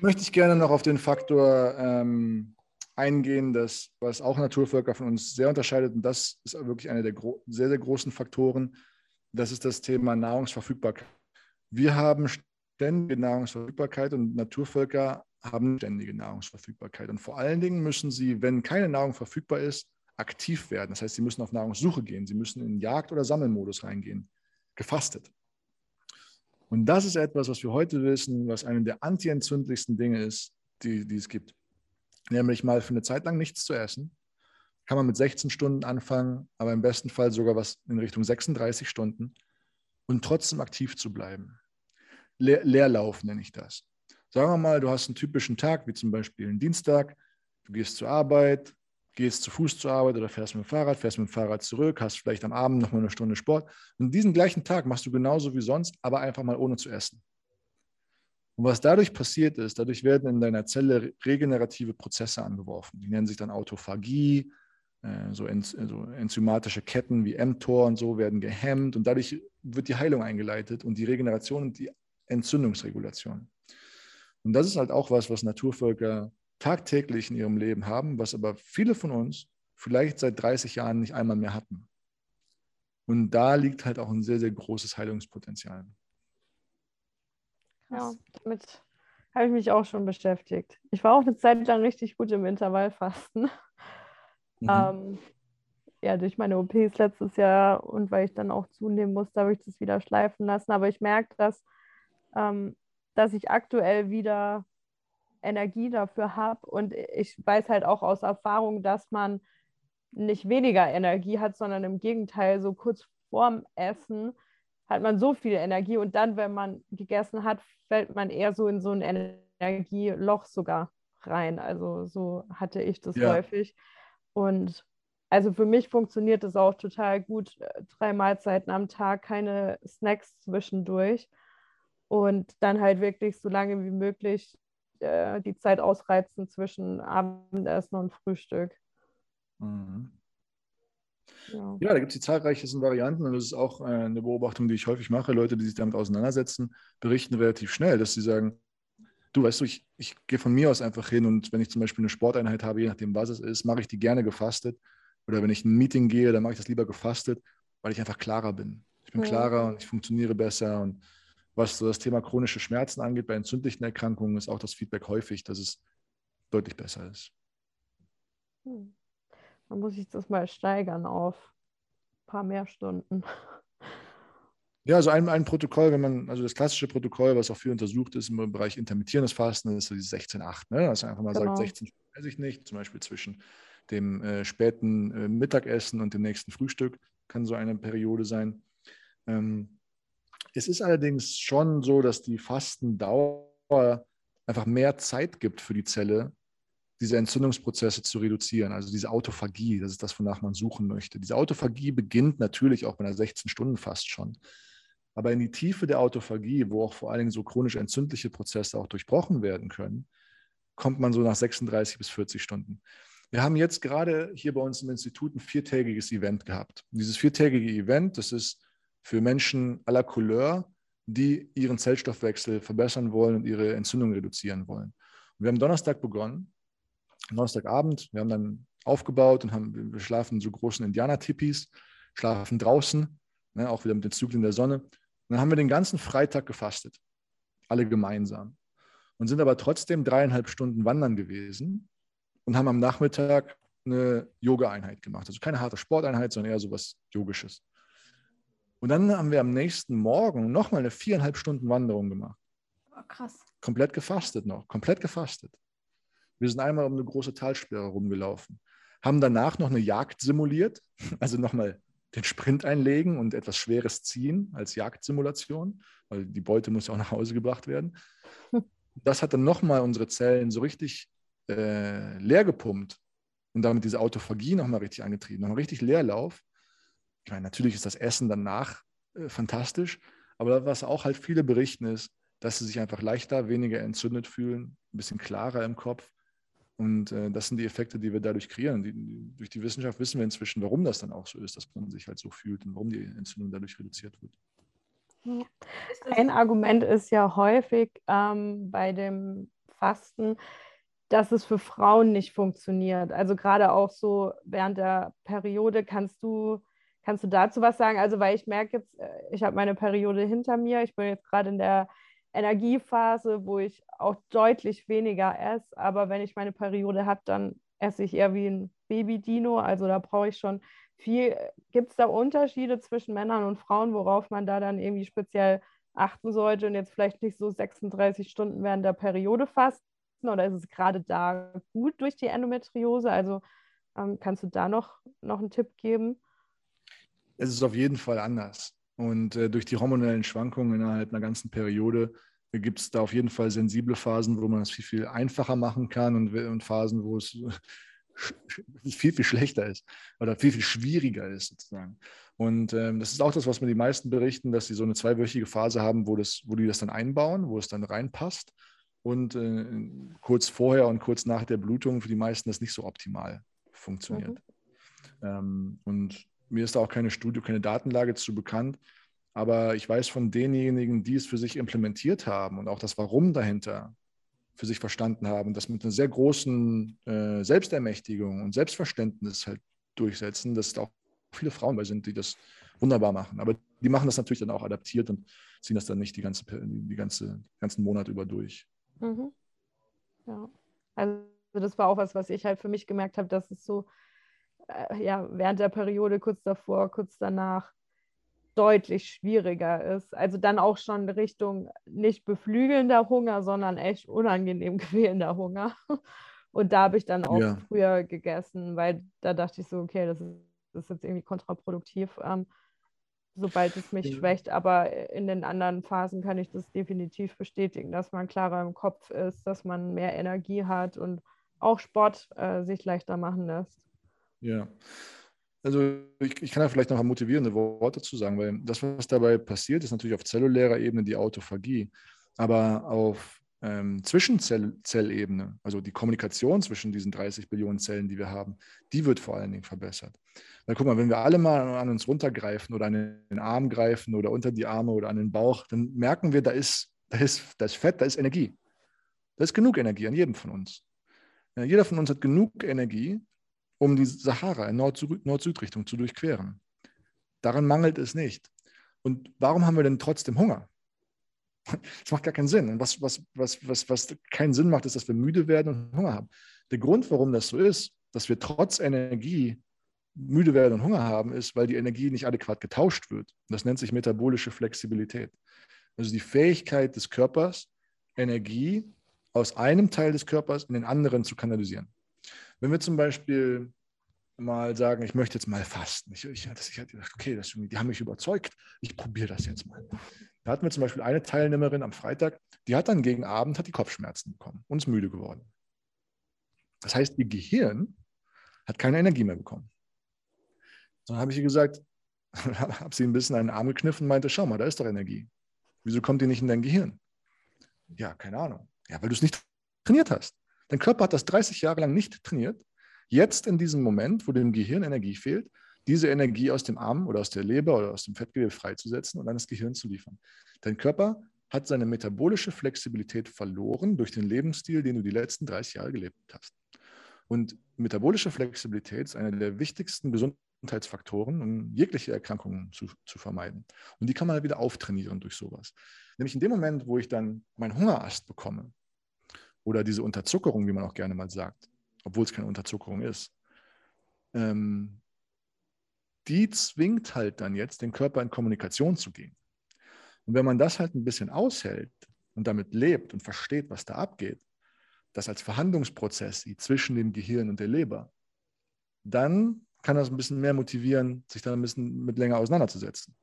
möchte ich gerne noch auf den Faktor ähm, eingehen, dass, was auch Naturvölker von uns sehr unterscheidet, und das ist wirklich einer der sehr, sehr großen Faktoren, das ist das Thema Nahrungsverfügbarkeit. Wir haben ständige Nahrungsverfügbarkeit und Naturvölker haben ständige Nahrungsverfügbarkeit. Und vor allen Dingen müssen sie, wenn keine Nahrung verfügbar ist, aktiv werden. Das heißt, sie müssen auf Nahrungssuche gehen, sie müssen in Jagd- oder Sammelmodus reingehen, gefastet. Und das ist etwas, was wir heute wissen, was eine der antientzündlichsten Dinge ist, die, die es gibt. Nämlich mal für eine Zeit lang nichts zu essen. Kann man mit 16 Stunden anfangen, aber im besten Fall sogar was in Richtung 36 Stunden und trotzdem aktiv zu bleiben. Leer, Leerlauf nenne ich das. Sagen wir mal, du hast einen typischen Tag, wie zum Beispiel einen Dienstag, du gehst zur Arbeit, gehst zu Fuß zur Arbeit oder fährst mit dem Fahrrad, fährst mit dem Fahrrad zurück, hast vielleicht am Abend noch mal eine Stunde Sport. Und diesen gleichen Tag machst du genauso wie sonst, aber einfach mal ohne zu essen. Und was dadurch passiert ist, dadurch werden in deiner Zelle regenerative Prozesse angeworfen. Die nennen sich dann Autophagie, äh, so, enzymatische Ketten wie mTOR und so werden gehemmt und dadurch wird die Heilung eingeleitet und die Regeneration und die Entzündungsregulation. Und das ist halt auch was, was Naturvölker tagtäglich in ihrem Leben haben, was aber viele von uns vielleicht seit 30 Jahren nicht einmal mehr hatten. Und da liegt halt auch ein sehr, sehr großes Heilungspotenzial. Ja, damit habe ich mich auch schon beschäftigt. Ich war auch eine Zeit lang richtig gut im Intervallfasten. Mhm. Ähm, ja, durch meine OPs letztes Jahr und weil ich dann auch zunehmen musste, habe ich das wieder schleifen lassen. Aber ich merke, dass, ähm, dass ich aktuell wieder Energie dafür habe. Und ich weiß halt auch aus Erfahrung, dass man nicht weniger Energie hat, sondern im Gegenteil, so kurz vorm Essen hat man so viel Energie und dann, wenn man gegessen hat, fällt man eher so in so ein Energieloch sogar rein. Also so hatte ich das ja. häufig. Und also für mich funktioniert das auch total gut. Drei Mahlzeiten am Tag, keine Snacks zwischendurch. Und dann halt wirklich so lange wie möglich äh, die Zeit ausreizen zwischen Abendessen und Frühstück. Mhm. Ja. ja. da gibt es die zahlreichsten Varianten und das ist auch äh, eine Beobachtung, die ich häufig mache. Leute, die sich damit auseinandersetzen, berichten relativ schnell, dass sie sagen, du weißt du, ich, ich gehe von mir aus einfach hin und wenn ich zum Beispiel eine Sporteinheit habe, je nachdem, was es ist, mache ich die gerne gefastet. Oder wenn ich ein Meeting gehe, dann mache ich das lieber gefastet, weil ich einfach klarer bin. Ich bin klarer und ich funktioniere besser und was so das Thema chronische Schmerzen angeht, bei entzündlichen Erkrankungen ist auch das Feedback häufig, dass es deutlich besser ist. Hm. Dann muss ich das mal steigern auf ein paar mehr Stunden. Ja, also ein, ein Protokoll, wenn man, also das klassische Protokoll, was auch viel untersucht ist im Bereich intermittierendes Fasten, ist so dieses 16-8, ne? Dass man einfach mal genau. sagt, 16 weiß ich nicht, zum Beispiel zwischen dem äh, späten äh, Mittagessen und dem nächsten Frühstück kann so eine Periode sein. Ähm, es ist allerdings schon so, dass die Fastendauer einfach mehr Zeit gibt für die Zelle, diese Entzündungsprozesse zu reduzieren, also diese Autophagie, das ist das, wonach man suchen möchte. Diese Autophagie beginnt natürlich auch bei einer 16 Stunden fast schon. Aber in die Tiefe der Autophagie, wo auch vor allen Dingen so chronisch entzündliche Prozesse auch durchbrochen werden können, kommt man so nach 36 bis 40 Stunden. Wir haben jetzt gerade hier bei uns im Institut ein viertägiges Event gehabt. Und dieses viertägige Event, das ist für Menschen aller Couleur, die ihren Zellstoffwechsel verbessern wollen und ihre Entzündung reduzieren wollen. Und wir haben Donnerstag begonnen, Donnerstagabend. Wir haben dann aufgebaut und haben, wir schlafen in so großen Indianer-Tipis, schlafen draußen, ne, auch wieder mit den Zyklen der Sonne. Und dann haben wir den ganzen Freitag gefastet, alle gemeinsam. Und sind aber trotzdem dreieinhalb Stunden wandern gewesen und haben am Nachmittag eine Yoga-Einheit gemacht. Also keine harte Sporteinheit, sondern eher so was Yogisches. Und dann haben wir am nächsten Morgen nochmal eine viereinhalb Stunden Wanderung gemacht. Oh, krass. Komplett gefastet noch, komplett gefastet. Wir sind einmal um eine große Talsperre rumgelaufen, haben danach noch eine Jagd simuliert, (laughs) also nochmal den Sprint einlegen und etwas Schweres ziehen als Jagdsimulation, weil die Beute muss ja auch nach Hause gebracht werden. (laughs) Das hat dann nochmal unsere Zellen so richtig äh, leer gepumpt und damit diese Autophagie nochmal richtig angetrieben, nochmal richtig Leerlauf. Ich meine, natürlich ist das Essen danach äh, fantastisch, aber was auch halt viele berichten ist, dass sie sich einfach leichter, weniger entzündet fühlen, ein bisschen klarer im Kopf. Und äh, das sind die Effekte, die wir dadurch kreieren. Die, durch die Wissenschaft wissen wir inzwischen, warum das dann auch so ist, dass man sich halt so fühlt und warum die Entzündung dadurch reduziert wird. Ein Argument ist ja häufig ähm, bei dem Fasten, dass es für Frauen nicht funktioniert. Also gerade auch so während der Periode kannst du Kannst du dazu was sagen? Also, weil ich merke jetzt, äh, ich habe meine Periode hinter mir. Ich bin jetzt gerade in der Energiephase, wo ich auch deutlich weniger esse. Aber wenn ich meine Periode habe, dann esse ich eher wie ein Baby-Dino. Also da brauche ich schon viel. Gibt es da Unterschiede zwischen Männern und Frauen, worauf man da dann irgendwie speziell achten sollte und jetzt vielleicht nicht so 36 Stunden während der Periode fasten? Oder ist es gerade da gut durch die Endometriose? Also ähm, kannst du da noch, noch einen Tipp geben? Es ist auf jeden Fall anders. Und äh, durch die hormonellen Schwankungen innerhalb einer ganzen Periode gibt es da auf jeden Fall sensible Phasen, wo man es viel, viel einfacher machen kann und, und Phasen, wo es (laughs) viel, viel schlechter ist oder viel, viel schwieriger ist sozusagen. Und ähm, das ist auch das, was mir die meisten berichten, dass sie so eine zweiwöchige Phase haben, wo, das, wo die das dann einbauen, wo es dann reinpasst. Und äh, kurz vorher und kurz nach der Blutung für die meisten das nicht so optimal funktioniert. Mhm. Ähm, und mir ist da auch keine Studie, keine Datenlage zu bekannt. Aber ich weiß von denjenigen, die es für sich implementiert haben und auch das Warum dahinter für sich verstanden haben, das mit einer sehr großen äh, Selbstermächtigung und Selbstverständnis halt durchsetzen, dass da auch viele Frauen bei sind, die das wunderbar machen. Aber die machen das natürlich dann auch adaptiert und ziehen das dann nicht die ganze, die ganze ganzen Monat über durch. Mhm. Ja, also das war auch was, was ich halt für mich gemerkt habe, dass es so ja während der Periode kurz davor, kurz danach deutlich schwieriger ist. Also dann auch schon Richtung nicht beflügelnder Hunger, sondern echt unangenehm (laughs) quälender Hunger. Und da habe ich dann auch ja. früher gegessen, weil da dachte ich so, okay, das ist, das ist jetzt irgendwie kontraproduktiv, ähm, sobald es mich ja. schwächt. Aber in den anderen Phasen kann ich das definitiv bestätigen, dass man klarer im Kopf ist, dass man mehr Energie hat und auch Sport äh, sich leichter machen lässt. Ja, also ich, ich, kann da vielleicht noch ein motivierende Worte zu sagen, weil das, was dabei passiert, ist natürlich auf zellulärer Ebene die Autophagie. Aber auf ähm, Zwischenzellebene, also die Kommunikation zwischen diesen 30 Billionen Zellen, die wir haben, die wird vor allen Dingen verbessert. Weil guck mal, wenn wir alle mal an uns runtergreifen oder an den Arm greifen oder unter die Arme oder an den Bauch, dann merken wir, da ist, da ist, da Fett, da ist Energie. Da ist genug Energie an jedem von uns. Ja, jeder von uns hat genug Energie, um die Sahara in Nord-Süd-Richtung zu durchqueren. Daran mangelt es nicht. Und warum haben wir denn trotzdem Hunger? (laughs) Das macht gar keinen Sinn. Und was, was, was, was, was keinen Sinn macht, ist, dass wir müde werden und Hunger haben. Der Grund, warum das so ist, dass wir trotz Energie müde werden und Hunger haben, ist, weil die Energie nicht adäquat getauscht wird. Das nennt sich metabolische Flexibilität. Also die Fähigkeit des Körpers, Energie aus einem Teil des Körpers in den anderen zu kanalisieren. Wenn wir zum Beispiel mal sagen, ich möchte jetzt mal fasten. Ich, ich, ich hatte gedacht, okay, das, die haben mich überzeugt, ich probiere das jetzt mal. Da hatten wir zum Beispiel eine Teilnehmerin am Freitag, die hat dann gegen Abend hat die Kopfschmerzen bekommen und ist müde geworden. Das heißt, ihr Gehirn hat keine Energie mehr bekommen. Dann habe ich ihr gesagt, (laughs) habe sie ein bisschen einen Arm gekniffen und meinte, schau mal, da ist doch Energie. Wieso kommt die nicht in dein Gehirn? Ja, keine Ahnung. Ja, weil du es nicht trainiert hast. Dein Körper hat das 30 Jahre lang nicht trainiert. Jetzt in diesem Moment, wo dem Gehirn Energie fehlt, diese Energie aus dem Arm oder aus der Leber oder aus dem Fettgewebe freizusetzen und an das Gehirn zu liefern. Dein Körper hat seine metabolische Flexibilität verloren durch den Lebensstil, den du die letzten 30 Jahre gelebt hast. Und metabolische Flexibilität ist einer der wichtigsten Gesundheitsfaktoren, um jegliche Erkrankungen zu, zu vermeiden. Und die kann man wieder auftrainieren durch sowas. Nämlich in dem Moment, wo ich dann meinen Hungerast bekomme, oder diese Unterzuckerung, wie man auch gerne mal sagt, obwohl es keine Unterzuckerung ist, ähm, die zwingt halt dann jetzt den Körper in Kommunikation zu gehen. Und wenn man das halt ein bisschen aushält und damit lebt und versteht, was da abgeht, das als Verhandlungsprozess zwischen dem Gehirn und der Leber, dann kann das ein bisschen mehr motivieren, sich da ein bisschen mit länger auseinanderzusetzen.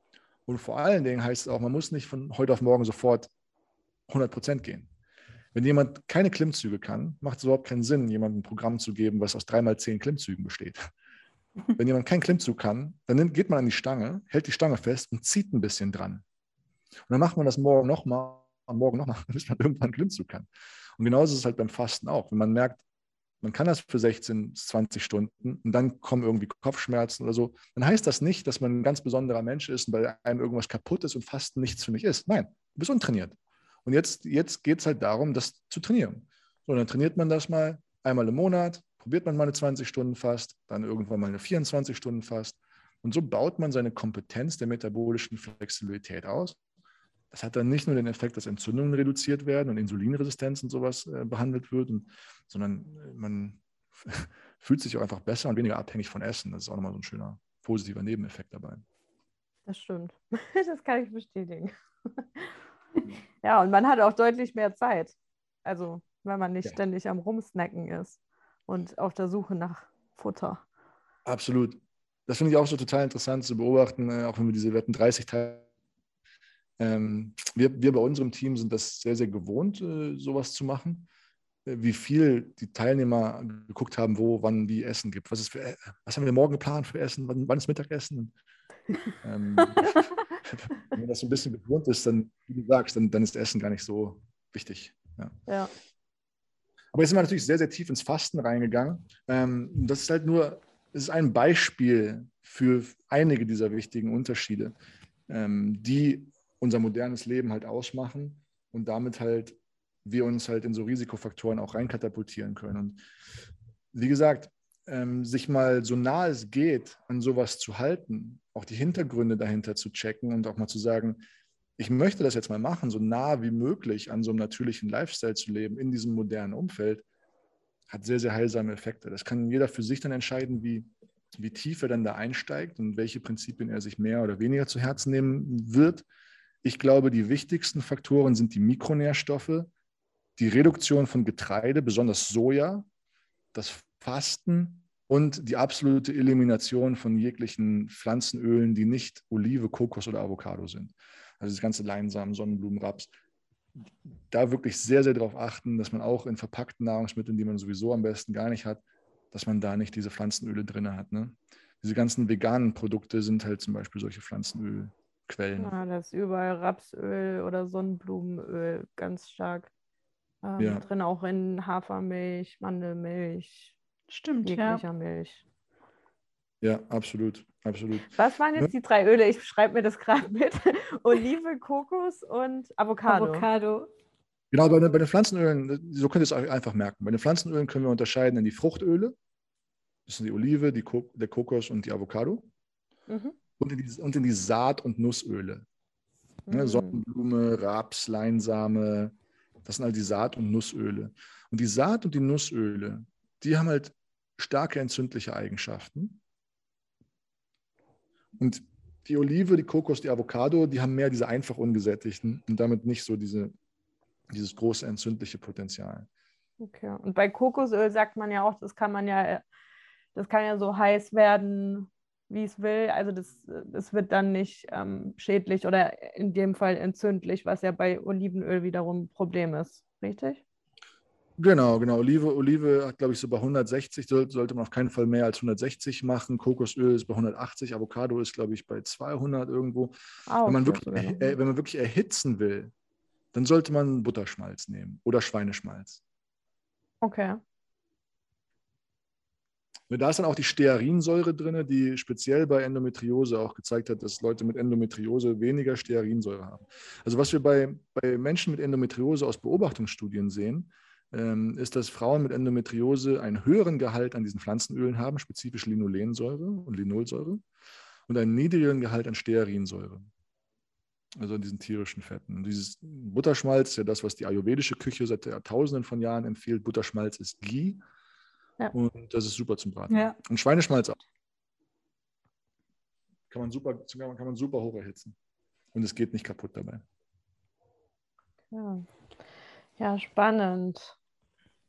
Und vor allen Dingen heißt es auch, man muss nicht von heute auf morgen sofort 100 Prozent gehen. Wenn jemand keine Klimmzüge kann, macht es überhaupt keinen Sinn, jemandem ein Programm zu geben, was aus dreimal zehn Klimmzügen besteht. (laughs) Wenn jemand keinen Klimmzug kann, dann geht man an die Stange, hält die Stange fest und zieht ein bisschen dran. Und dann macht man das morgen nochmal, morgen nochmal, (laughs) bis man irgendwann einen Klimmzug kann. Und genauso ist es halt beim Fasten auch. Wenn man merkt, man kann das für 16 bis 20 Stunden und dann kommen irgendwie Kopfschmerzen oder so, dann heißt das nicht, dass man ein ganz besonderer Mensch ist und bei einem irgendwas kaputt ist und Fasten nichts für mich ist. Nein, du bist untrainiert. Und jetzt, jetzt geht es halt darum, das zu trainieren. So, dann trainiert man das mal einmal im Monat, probiert man mal eine 20 Stunden fast, dann irgendwann mal eine 24 Stunden fast. Und so baut man seine Kompetenz der metabolischen Flexibilität aus. Das hat dann nicht nur den Effekt, dass Entzündungen reduziert werden und Insulinresistenz und sowas äh, behandelt wird, und, sondern äh, man (laughs) fühlt sich auch einfach besser und weniger abhängig von Essen. Das ist auch nochmal so ein schöner positiver Nebeneffekt dabei. Das stimmt. (laughs) Das kann ich bestätigen. (laughs) (laughs) Ja, und man hat auch deutlich mehr Zeit. Also, wenn man nicht ja. ständig am Rumsnacken ist und auf der Suche nach Futter. Absolut. Das finde ich auch so total interessant zu beobachten, äh, auch wenn wir diese Wetten 30 Teile. Ähm, wir, wir bei unserem Team sind das sehr, sehr gewohnt, äh, sowas zu machen. Äh, wie viel die Teilnehmer geguckt haben, wo, wann, wie Essen gibt. Was, ist für, äh, was haben wir morgen geplant für Essen? Wann, wann ist Mittagessen? Ähm, (laughs) (laughs) wenn man das so ein bisschen gewohnt ist, dann, wie du sagst, dann, dann ist Essen gar nicht so wichtig. Ja. ja. Aber jetzt sind wir natürlich sehr, sehr tief ins Fasten reingegangen. Ähm, das ist halt nur, es ist ein Beispiel für einige dieser wichtigen Unterschiede, ähm, die unser modernes Leben halt ausmachen und damit halt wir uns halt in so Risikofaktoren auch reinkatapultieren können. Und wie gesagt, ähm, sich mal so nah es geht, an sowas zu halten, auch die Hintergründe dahinter zu checken und auch mal zu sagen, ich möchte das jetzt mal machen, so nah wie möglich an so einem natürlichen Lifestyle zu leben, in diesem modernen Umfeld, hat sehr, sehr heilsame Effekte. Das kann jeder für sich dann entscheiden, wie, wie tief er dann da einsteigt und welche Prinzipien er sich mehr oder weniger zu Herzen nehmen wird. Ich glaube, die wichtigsten Faktoren sind die Mikronährstoffe, die Reduktion von Getreide, besonders Soja, das Fasten und die absolute Elimination von jeglichen Pflanzenölen, die nicht Olive, Kokos oder Avocado sind. Also das ganze Leinsamen, Sonnenblumen, Raps. Da wirklich sehr, sehr darauf achten, dass man auch in verpackten Nahrungsmitteln, die man sowieso am besten gar nicht hat, dass man da nicht diese Pflanzenöle drin hat. Ne? Diese ganzen veganen Produkte sind halt zum Beispiel solche Pflanzenölquellen. Ja, das ist überall Rapsöl oder Sonnenblumenöl ganz stark ähm, ja. drin, auch in Hafermilch, Mandelmilch, Stimmt, jeglicher ja. Milch. Ja, absolut, absolut. Was waren jetzt die drei Öle? Ich schreibe mir das gerade mit. (laughs) Olive, Kokos und Avocado. Avocado. Genau, bei, bei den Pflanzenölen, so könnt ihr es euch einfach merken. Bei den Pflanzenölen können wir unterscheiden in die Fruchtöle. Das sind die Olive, die Ko der Kokos und die Avocado. Mhm. Und, in die, und in die Saat- und Nussöle. Ne, mhm. Ne, Sonnenblume, Raps, Leinsame, das sind halt die Saat- und Nussöle. Und die Saat- und die Nussöle, die haben halt starke entzündliche Eigenschaften. Und die Olive, die Kokos, die Avocado, die haben mehr diese einfach ungesättigten und damit nicht so diese, dieses große entzündliche Potenzial. Okay. Und bei Kokosöl sagt man ja auch, das kann man ja, das kann ja so heiß werden, wie es will. Also das, das wird dann nicht ähm, schädlich oder in dem Fall entzündlich, was ja bei Olivenöl wiederum ein Problem ist. Richtig? Genau, genau. Olive, Olive hat, glaube ich, so bei 160, sollte man auf keinen Fall mehr als 160 machen. Kokosöl ist bei 180, Avocado ist, glaube ich, bei 200 irgendwo. Okay. wenn, man wirklich, äh, wenn man wirklich erhitzen will, dann sollte man Butterschmalz nehmen oder Schweineschmalz. Okay. Da ist dann auch die Stearinsäure drin, die speziell bei Endometriose auch gezeigt hat, dass Leute mit Endometriose weniger Stearinsäure haben. Also was wir bei, bei Menschen mit Endometriose aus Beobachtungsstudien sehen, ist, dass Frauen mit Endometriose einen höheren Gehalt an diesen Pflanzenölen haben, spezifisch Linolensäure und Linolsäure, und einen niedrigeren Gehalt an Stearinsäure, also an diesen tierischen Fetten. Und dieses Butterschmalz ja das, was die ayurvedische Küche seit Tausenden von Jahren empfiehlt. Butterschmalz ist Ghee ja. und das ist super zum Braten. Ja. Und Schweineschmalz auch. Kann man super, kann man super hoch erhitzen. Und es geht nicht kaputt dabei. Ja. Ja, spannend.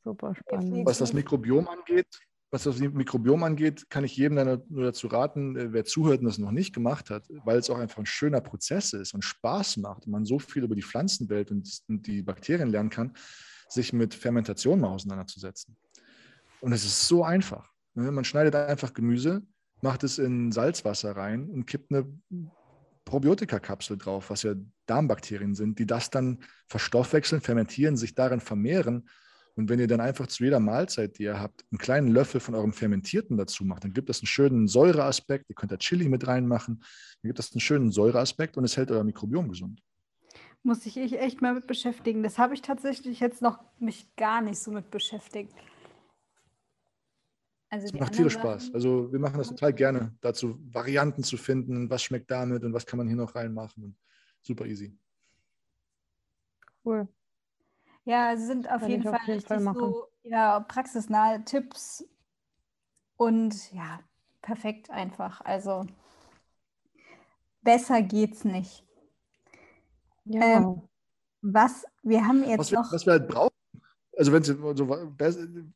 Super spannend. Was das Mikrobiom angeht, was das Mikrobiom angeht, kann ich jedem nur dazu raten, äh, wer zuhört und das noch nicht gemacht hat, weil es auch einfach ein schöner Prozess ist und Spaß macht und man so viel über die Pflanzenwelt und die Bakterien lernen kann, sich mit Fermentation mal auseinanderzusetzen. Und es ist so einfach. Ne? Man schneidet einfach Gemüse, macht es in Salzwasser rein und kippt eine Probiotikakapsel drauf, was ja Darmbakterien sind, die das dann verstoffwechseln, fermentieren, sich darin vermehren. Und wenn ihr dann einfach zu jeder Mahlzeit, die ihr habt, einen kleinen Löffel von eurem Fermentierten dazu macht, dann gibt das einen schönen Säureaspekt. Ihr könnt da Chili mit reinmachen. Dann gibt das einen schönen Säureaspekt und es hält euer Mikrobiom gesund. Muss ich echt mal mit beschäftigen. Das habe ich tatsächlich jetzt noch mich gar nicht so mit beschäftigt. Also das macht tierisch Spaß. Also wir machen das total gerne, dazu Varianten zu finden, was schmeckt damit und was kann man hier noch reinmachen. Super easy. Cool. Ja, es sind auf jeden Fall, auf jeden Fall so ja, praxisnahe Tipps und ja, perfekt einfach. Also besser geht's nicht. Ja. Ähm, was wir haben jetzt was noch. was wir halt brauchen, also wenn so,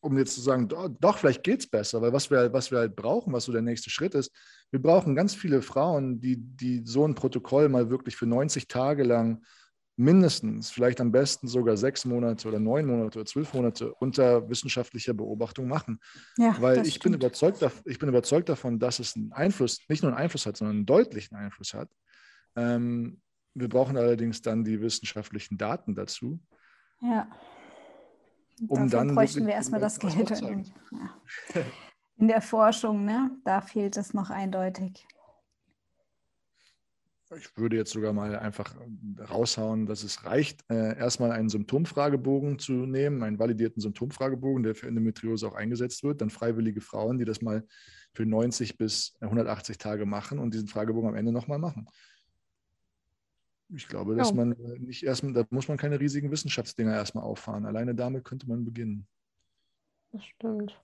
um jetzt zu sagen, doch, doch vielleicht geht es besser, weil was wir, was wir halt brauchen, was so der nächste Schritt ist, wir brauchen ganz viele Frauen, die, die so ein Protokoll mal wirklich für 90 Tage lang mindestens, vielleicht am besten sogar sechs Monate oder neun Monate oder zwölf Monate unter wissenschaftlicher Beobachtung machen. Ja, Weil ich bin, überzeugt, ich bin überzeugt davon, dass es einen Einfluss, nicht nur einen Einfluss hat, sondern einen deutlichen Einfluss hat. Ähm, wir brauchen allerdings dann die wissenschaftlichen Daten dazu. Ja. Um Dafür dann bräuchten wir erstmal das Geld. In, ja. in der Forschung, ne? da fehlt es noch eindeutig. Ich würde jetzt sogar mal einfach raushauen, dass es reicht, äh, erstmal einen Symptomfragebogen zu nehmen, einen validierten Symptomfragebogen, der für Endometriose auch eingesetzt wird, dann freiwillige Frauen, die das mal für 90 bis 180 Tage machen und diesen Fragebogen am Ende nochmal machen. Ich glaube, dass ja. man nicht erstmal, da muss man keine riesigen Wissenschaftsdinger erstmal auffahren. Alleine damit könnte man beginnen. Das stimmt.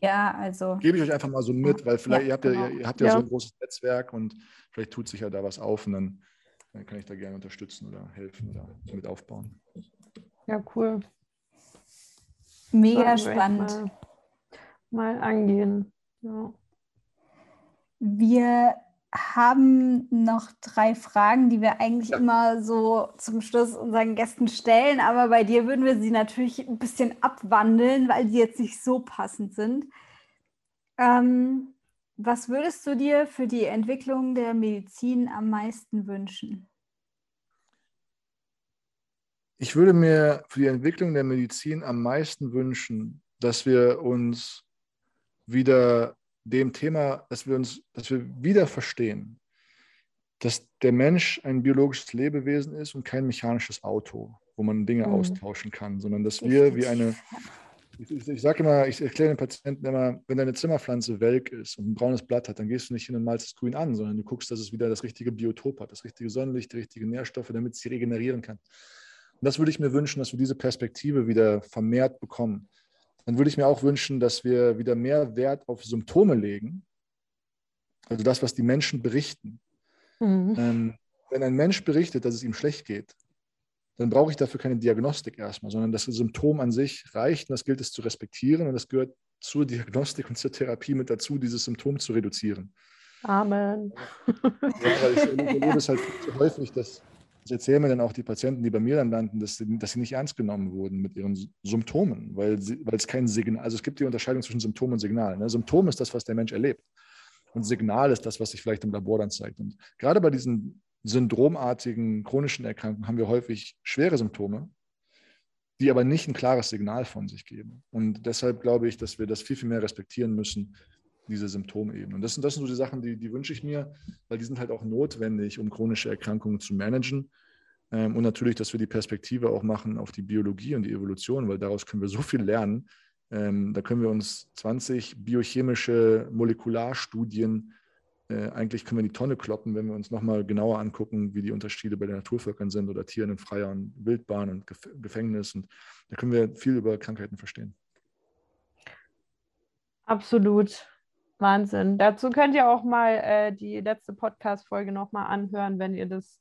Ja, also. Gebe ich euch einfach mal so mit, weil vielleicht ja, ihr habt ja, genau. ihr, habt ja, ja, so ein großes Netzwerk und vielleicht tut sich ja da was auf und dann, dann kann ich da gerne unterstützen oder helfen oder mit aufbauen. Ja, cool. Mega spannend. Mal, mal angehen. Ja. Wir haben noch drei Fragen, die wir eigentlich ja. immer so zum Schluss unseren Gästen stellen, aber bei dir würden wir sie natürlich ein bisschen abwandeln, weil sie jetzt nicht so passend sind. Ähm, was würdest du dir für die Entwicklung der Medizin am meisten wünschen? Ich würde mir für die Entwicklung der Medizin am meisten wünschen, dass wir uns wieder dem Thema, dass wir uns, dass wir wieder verstehen, dass der Mensch ein biologisches Lebewesen ist und kein mechanisches Auto, wo man Dinge mhm. austauschen kann, sondern dass wir wie eine, ich, ich, sage immer, ich erkläre den Patienten immer, wenn deine Zimmerpflanze welk ist und ein braunes Blatt hat, dann gehst du nicht hin und malst es grün an, sondern du guckst, dass es wieder das richtige Biotop hat, das richtige Sonnenlicht, die richtigen Nährstoffe, damit es sich regenerieren kann. Und das würde ich mir wünschen, dass wir diese Perspektive wieder vermehrt bekommen dann würde ich mir auch wünschen, dass wir wieder mehr Wert auf Symptome legen. Also das, was die Menschen berichten. Mhm. Ähm, wenn ein Mensch berichtet, dass es ihm schlecht geht, dann brauche ich dafür keine Diagnostik erstmal, sondern das Symptom an sich reicht und das gilt es zu respektieren und das gehört zur Diagnostik und zur Therapie mit dazu, dieses Symptom zu reduzieren. Amen. Ja, weil ich erlebe es (laughs) halt zu häufig, dass das erzählen mir dann auch die Patienten, die bei mir dann landen, dass sie, dass sie nicht ernst genommen wurden mit ihren Symptomen, weil, sie, weil es kein Signal, also es gibt die Unterscheidung zwischen Symptom und Signal. Ne? Symptom ist das, was der Mensch erlebt. Und Signal ist das, was sich vielleicht im Labor dann zeigt. Und gerade bei diesen syndromartigen chronischen Erkrankungen haben wir häufig schwere Symptome, die aber nicht ein klares Signal von sich geben. Und deshalb glaube ich, dass wir das viel, viel mehr respektieren müssen, diese Symptomebene. Und das sind, das sind so die Sachen, die, die wünsche ich mir, weil die sind halt auch notwendig, um chronische Erkrankungen zu managen. Ähm, und natürlich, dass wir die Perspektive auch machen auf die Biologie und die Evolution, weil daraus können wir so viel lernen. Ähm, da können wir uns 20 biochemische Molekularstudien, äh, eigentlich können wir die Tonne kloppen, wenn wir uns nochmal genauer angucken, wie die Unterschiede bei den Naturvölkern sind oder Tieren in Freier und Wildbahn und Gefängnis. Und da können wir viel über Krankheiten verstehen. Absolut. Wahnsinn. Dazu könnt ihr auch mal äh, die letzte Podcast-Folge nochmal anhören, wenn ihr das,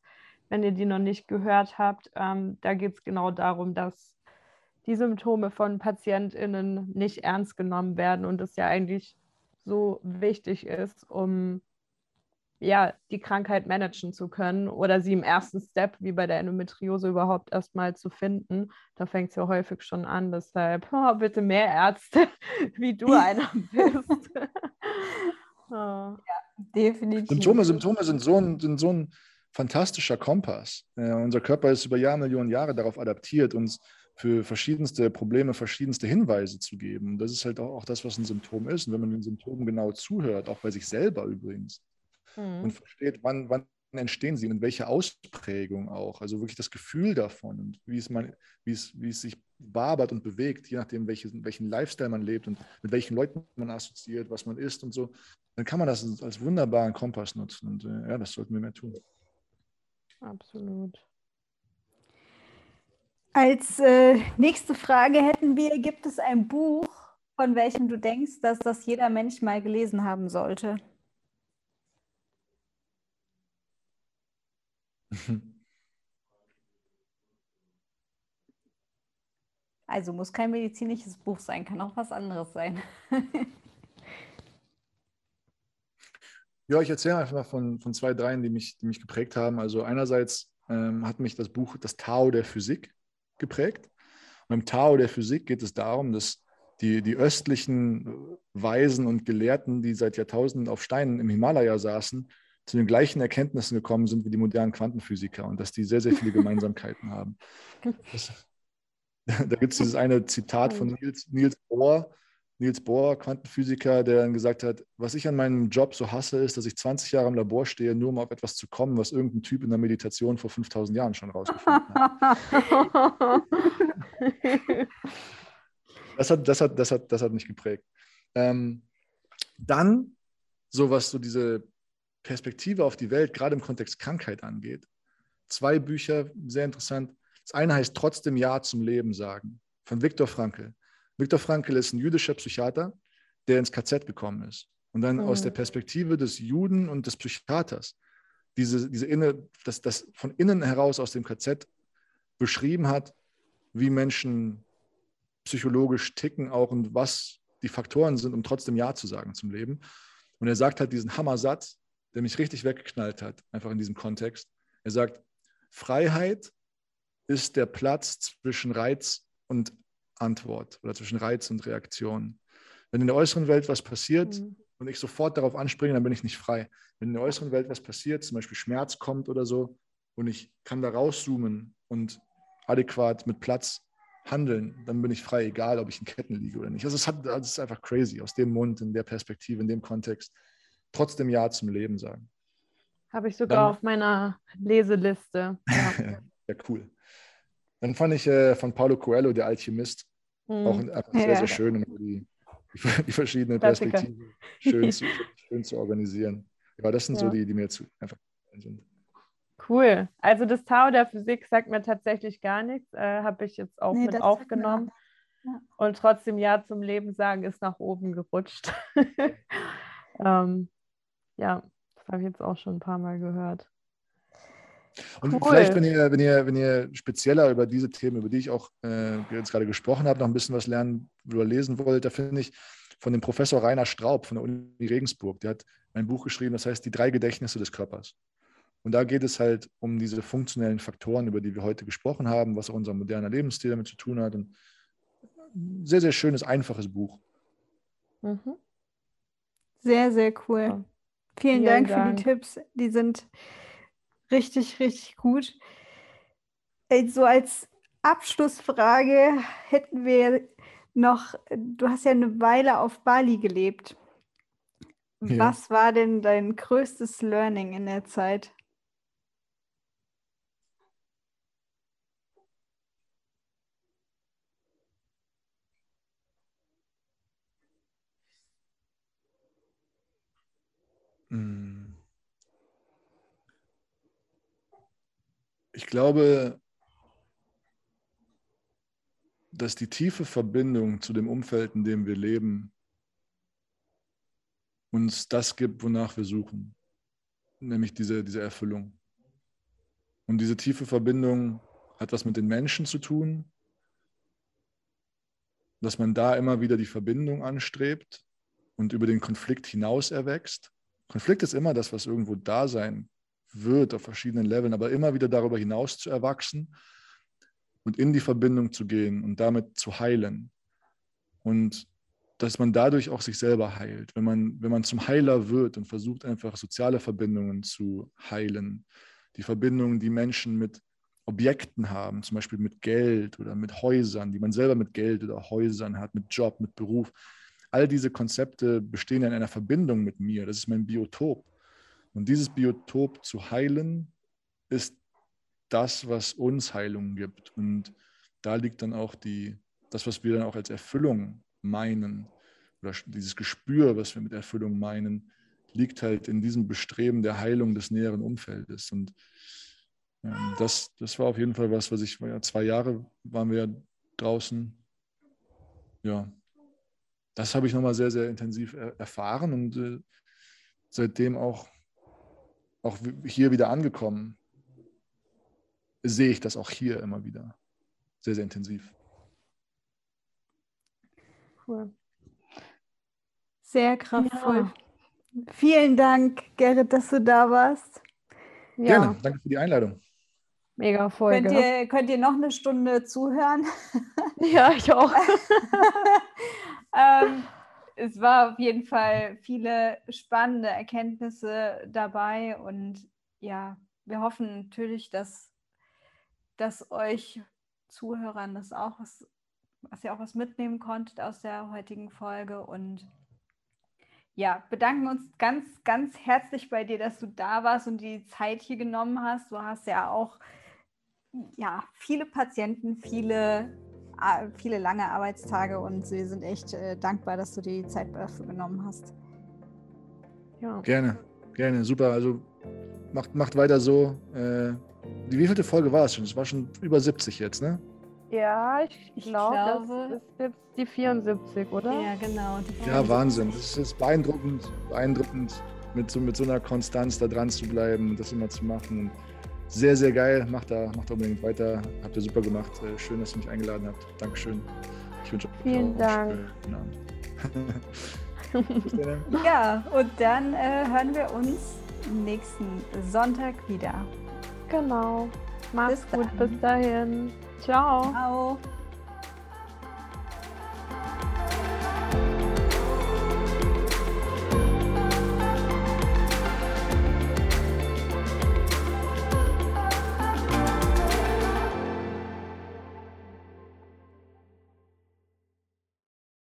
wenn ihr die noch nicht gehört habt. Ähm, da geht es genau darum, dass die Symptome von PatientInnen nicht ernst genommen werden und es ja eigentlich so wichtig ist, um ja, die Krankheit managen zu können oder sie im ersten Step, wie bei der Endometriose, überhaupt erstmal zu finden. Da fängt es ja häufig schon an. Deshalb (laughs) oh, bitte mehr Ärzte, (laughs) wie du einer (laughs) bist. oh. Ja, definitiv. Symptome, Symptome sind so ein, sind so ein fantastischer Kompass. Äh, unser Körper ist über Jahrmillionen Jahre darauf adaptiert, uns für verschiedenste Probleme verschiedenste Hinweise zu geben. Das ist halt auch, auch das, was ein Symptom ist. Und wenn man den Symptomen genau zuhört, auch bei sich selber übrigens, mhm. und versteht, wann, wann entstehen sie und in welcher Ausprägung auch. Also wirklich das Gefühl davon und wie es, man, wie es, wie es sich wabert und bewegt, je nachdem, welchen, welchen Lifestyle man lebt und mit welchen Leuten man assoziiert, was man isst und so, dann kann man das als wunderbaren Kompass nutzen. Und äh, ja, das sollten wir mehr tun. Absolut. Als äh, nächste Frage hätten wir, gibt es ein Buch, von welchem du denkst, dass das jeder Mensch mal gelesen haben sollte? (laughs) Also muss kein medizinisches Buch sein, kann auch was anderes sein. (laughs) ja, ich erzähle einfach mal von, von zwei, dreien, die mich, die mich geprägt haben. Also einerseits ähm, hat mich das Buch Das Tao der Physik geprägt. Und im Tao der Physik geht es darum, dass die, die östlichen Weisen und Gelehrten, die seit Jahrtausenden auf Steinen im Himalaya saßen, zu den gleichen Erkenntnissen gekommen sind wie die modernen Quantenphysiker und dass die sehr, sehr viele Gemeinsamkeiten (laughs) haben. Das, da gibt es dieses eine Zitat von Niels, Niels Bohr, Niels Bohr, Quantenphysiker, der dann gesagt hat, was ich an meinem Job so hasse, ist, dass ich 20 Jahre im Labor stehe, nur um auf etwas zu kommen, was irgendein Typ in der Meditation vor 5000 Jahren schon rausgefunden hat. das, hat, das, hat, das, hat, das hat mich geprägt. Ähm, dann, so was so diese Perspektive auf die Welt, gerade im Kontext Krankheit angeht. Zwei Bücher, sehr interessant. Das eine heißt Trotzdem Ja zum Leben sagen, von Viktor Frankl. Viktor Frankl ist ein jüdischer Psychiater, der ins KZ gekommen ist. Und dann mhm. aus der Perspektive des Juden und des Psychiaters diese, diese inne, das, das von innen heraus aus dem KZ beschrieben hat, wie Menschen psychologisch ticken auch und was die Faktoren sind, um trotzdem Ja zu sagen zum Leben. Und er sagt halt diesen Hammersatz, der mich richtig weggeknallt hat, einfach in diesem Kontext. Er sagt, Freiheit ist der Platz zwischen Reiz und Antwort oder zwischen Reiz und Reaktion. Wenn in der äußeren Welt was passiert mhm. und ich sofort darauf anspringe, dann bin ich nicht frei. Wenn in der äußeren Welt was passiert, zum Beispiel Schmerz kommt oder so, und ich kann da rauszoomen und adäquat mit Platz handeln, dann bin ich frei, egal ob ich in Ketten liege oder nicht. Also es, hat, es ist einfach crazy, aus dem Mund, in der Perspektive, in dem Kontext trotzdem Ja zum Leben sagen. Habe ich sogar Dann, auf meiner Leseliste. Ja. (laughs) ja, cool. Dann fand ich äh, von Paulo Coelho, der Alchemist, hm. auch einfach sehr, ja. sehr schön, um die, die (laughs) verschiedenen Perspektiven schön zu, (laughs) schön zu organisieren. Ja, das sind ja. so die, die mir zu einfach sind. Cool. Also das Tau der Physik sagt mir tatsächlich gar nichts. Äh, Habe ich jetzt auch nee, mit aufgenommen. Ja. Und trotzdem Ja zum Leben sagen ist nach oben gerutscht. ähm, ja, das habe ich jetzt auch schon ein paar Mal gehört. Und cool. vielleicht, wenn ihr, wenn, ihr, wenn ihr spezieller über diese Themen, über die ich auch äh, jetzt gerade gesprochen habe, noch ein bisschen was lernen oder lesen wollt, da finde ich von dem Professor Rainer Straub von der Uni Regensburg, der hat ein Buch geschrieben, das heißt Die drei Gedächtnisse des Körpers. Und da geht es halt um diese funktionellen Faktoren, über die wir heute gesprochen haben, was unser moderner Lebensstil damit zu tun hat. Und sehr, sehr schönes, einfaches Buch. Mhm. Sehr, sehr cool. Vielen, Dank, Dank für die Tipps. Die sind richtig, richtig gut. So als Abschlussfrage hätten wir noch, du hast ja eine Weile auf Bali gelebt. Ja. Was war denn dein größtes Learning in der Zeit? Ich glaube, dass die tiefe Verbindung zu dem Umfeld, in dem wir leben, uns das gibt, wonach wir suchen, nämlich diese, diese Erfüllung. Und diese tiefe Verbindung hat was mit den Menschen zu tun, dass man da immer wieder die Verbindung anstrebt und über den Konflikt hinaus erwächst. Konflikt ist immer das, was irgendwo da sein wird auf verschiedenen Leveln, aber immer wieder darüber hinaus zu erwachsen und in die Verbindung zu gehen und damit zu heilen. Und dass man dadurch auch sich selber heilt. Wenn man, wenn man zum Heiler wird und versucht einfach soziale Verbindungen zu heilen, die Verbindungen, die Menschen mit Objekten haben, zum Beispiel mit Geld oder mit Häusern, die man selber mit Geld oder Häusern hat, mit Job, mit Beruf, all diese Konzepte bestehen in einer Verbindung mit mir. Das ist mein Biotop. Und dieses Biotop zu heilen, ist das, was uns Heilung gibt. Und da liegt dann auch die, das, was wir dann auch als Erfüllung meinen, oder dieses Gespür, was wir mit Erfüllung meinen, liegt halt in diesem Bestreben der Heilung des näheren Umfeldes. Und ähm, das, das war auf jeden Fall was, was ich, ja, zwei Jahre waren wir ja draußen. Ja, das habe ich nochmal sehr, sehr intensiv erfahren und äh, seitdem auch, auch hier wieder angekommen, sehe ich das auch hier immer wieder sehr, sehr intensiv. cool. Sehr kraftvoll. Ja. Vielen Dank, Gerrit, dass du da warst. Ja. Gerne, danke für die Einladung. Mega Folge. Könnt ihr, könnt ihr noch eine Stunde zuhören? Ja, ich auch. (laughs) ähm, es war auf jeden Fall viele spannende Erkenntnisse dabei und ja, wir hoffen natürlich, dass, dass euch Zuhörern das auch was, was ihr auch was mitnehmen konntet aus der heutigen Folge und ja, bedanken uns ganz, ganz herzlich bei dir, dass du da warst und die Zeit hier genommen hast. Du hast ja auch ja, viele Patienten, viele, viele lange Arbeitstage und wir sind echt äh, dankbar, dass du die Zeit dafür genommen hast. Ja. Gerne, gerne, super. Also macht, macht weiter so. Äh, die wievielte Folge war es schon? Es war schon über 70 jetzt, ne? Ja, ich, ich glaub, glaube, das ist jetzt die 74, oder? Ja, genau. Ja, Wahnsinn. Das ist beeindruckend, beeindruckend, mit so, mit so einer Konstanz da dran zu bleiben und das immer zu machen. Sehr, sehr geil. Macht da, macht da unbedingt weiter. Habt ihr super gemacht. Äh, schön, dass ihr mich eingeladen habt. Dankeschön. Ich wünsche euch Vielen Dank. (laughs) ja, und dann äh, hören wir uns nächsten Sonntag wieder. Genau. Mach's bis gut. Bis dahin. Ciao. Ciao.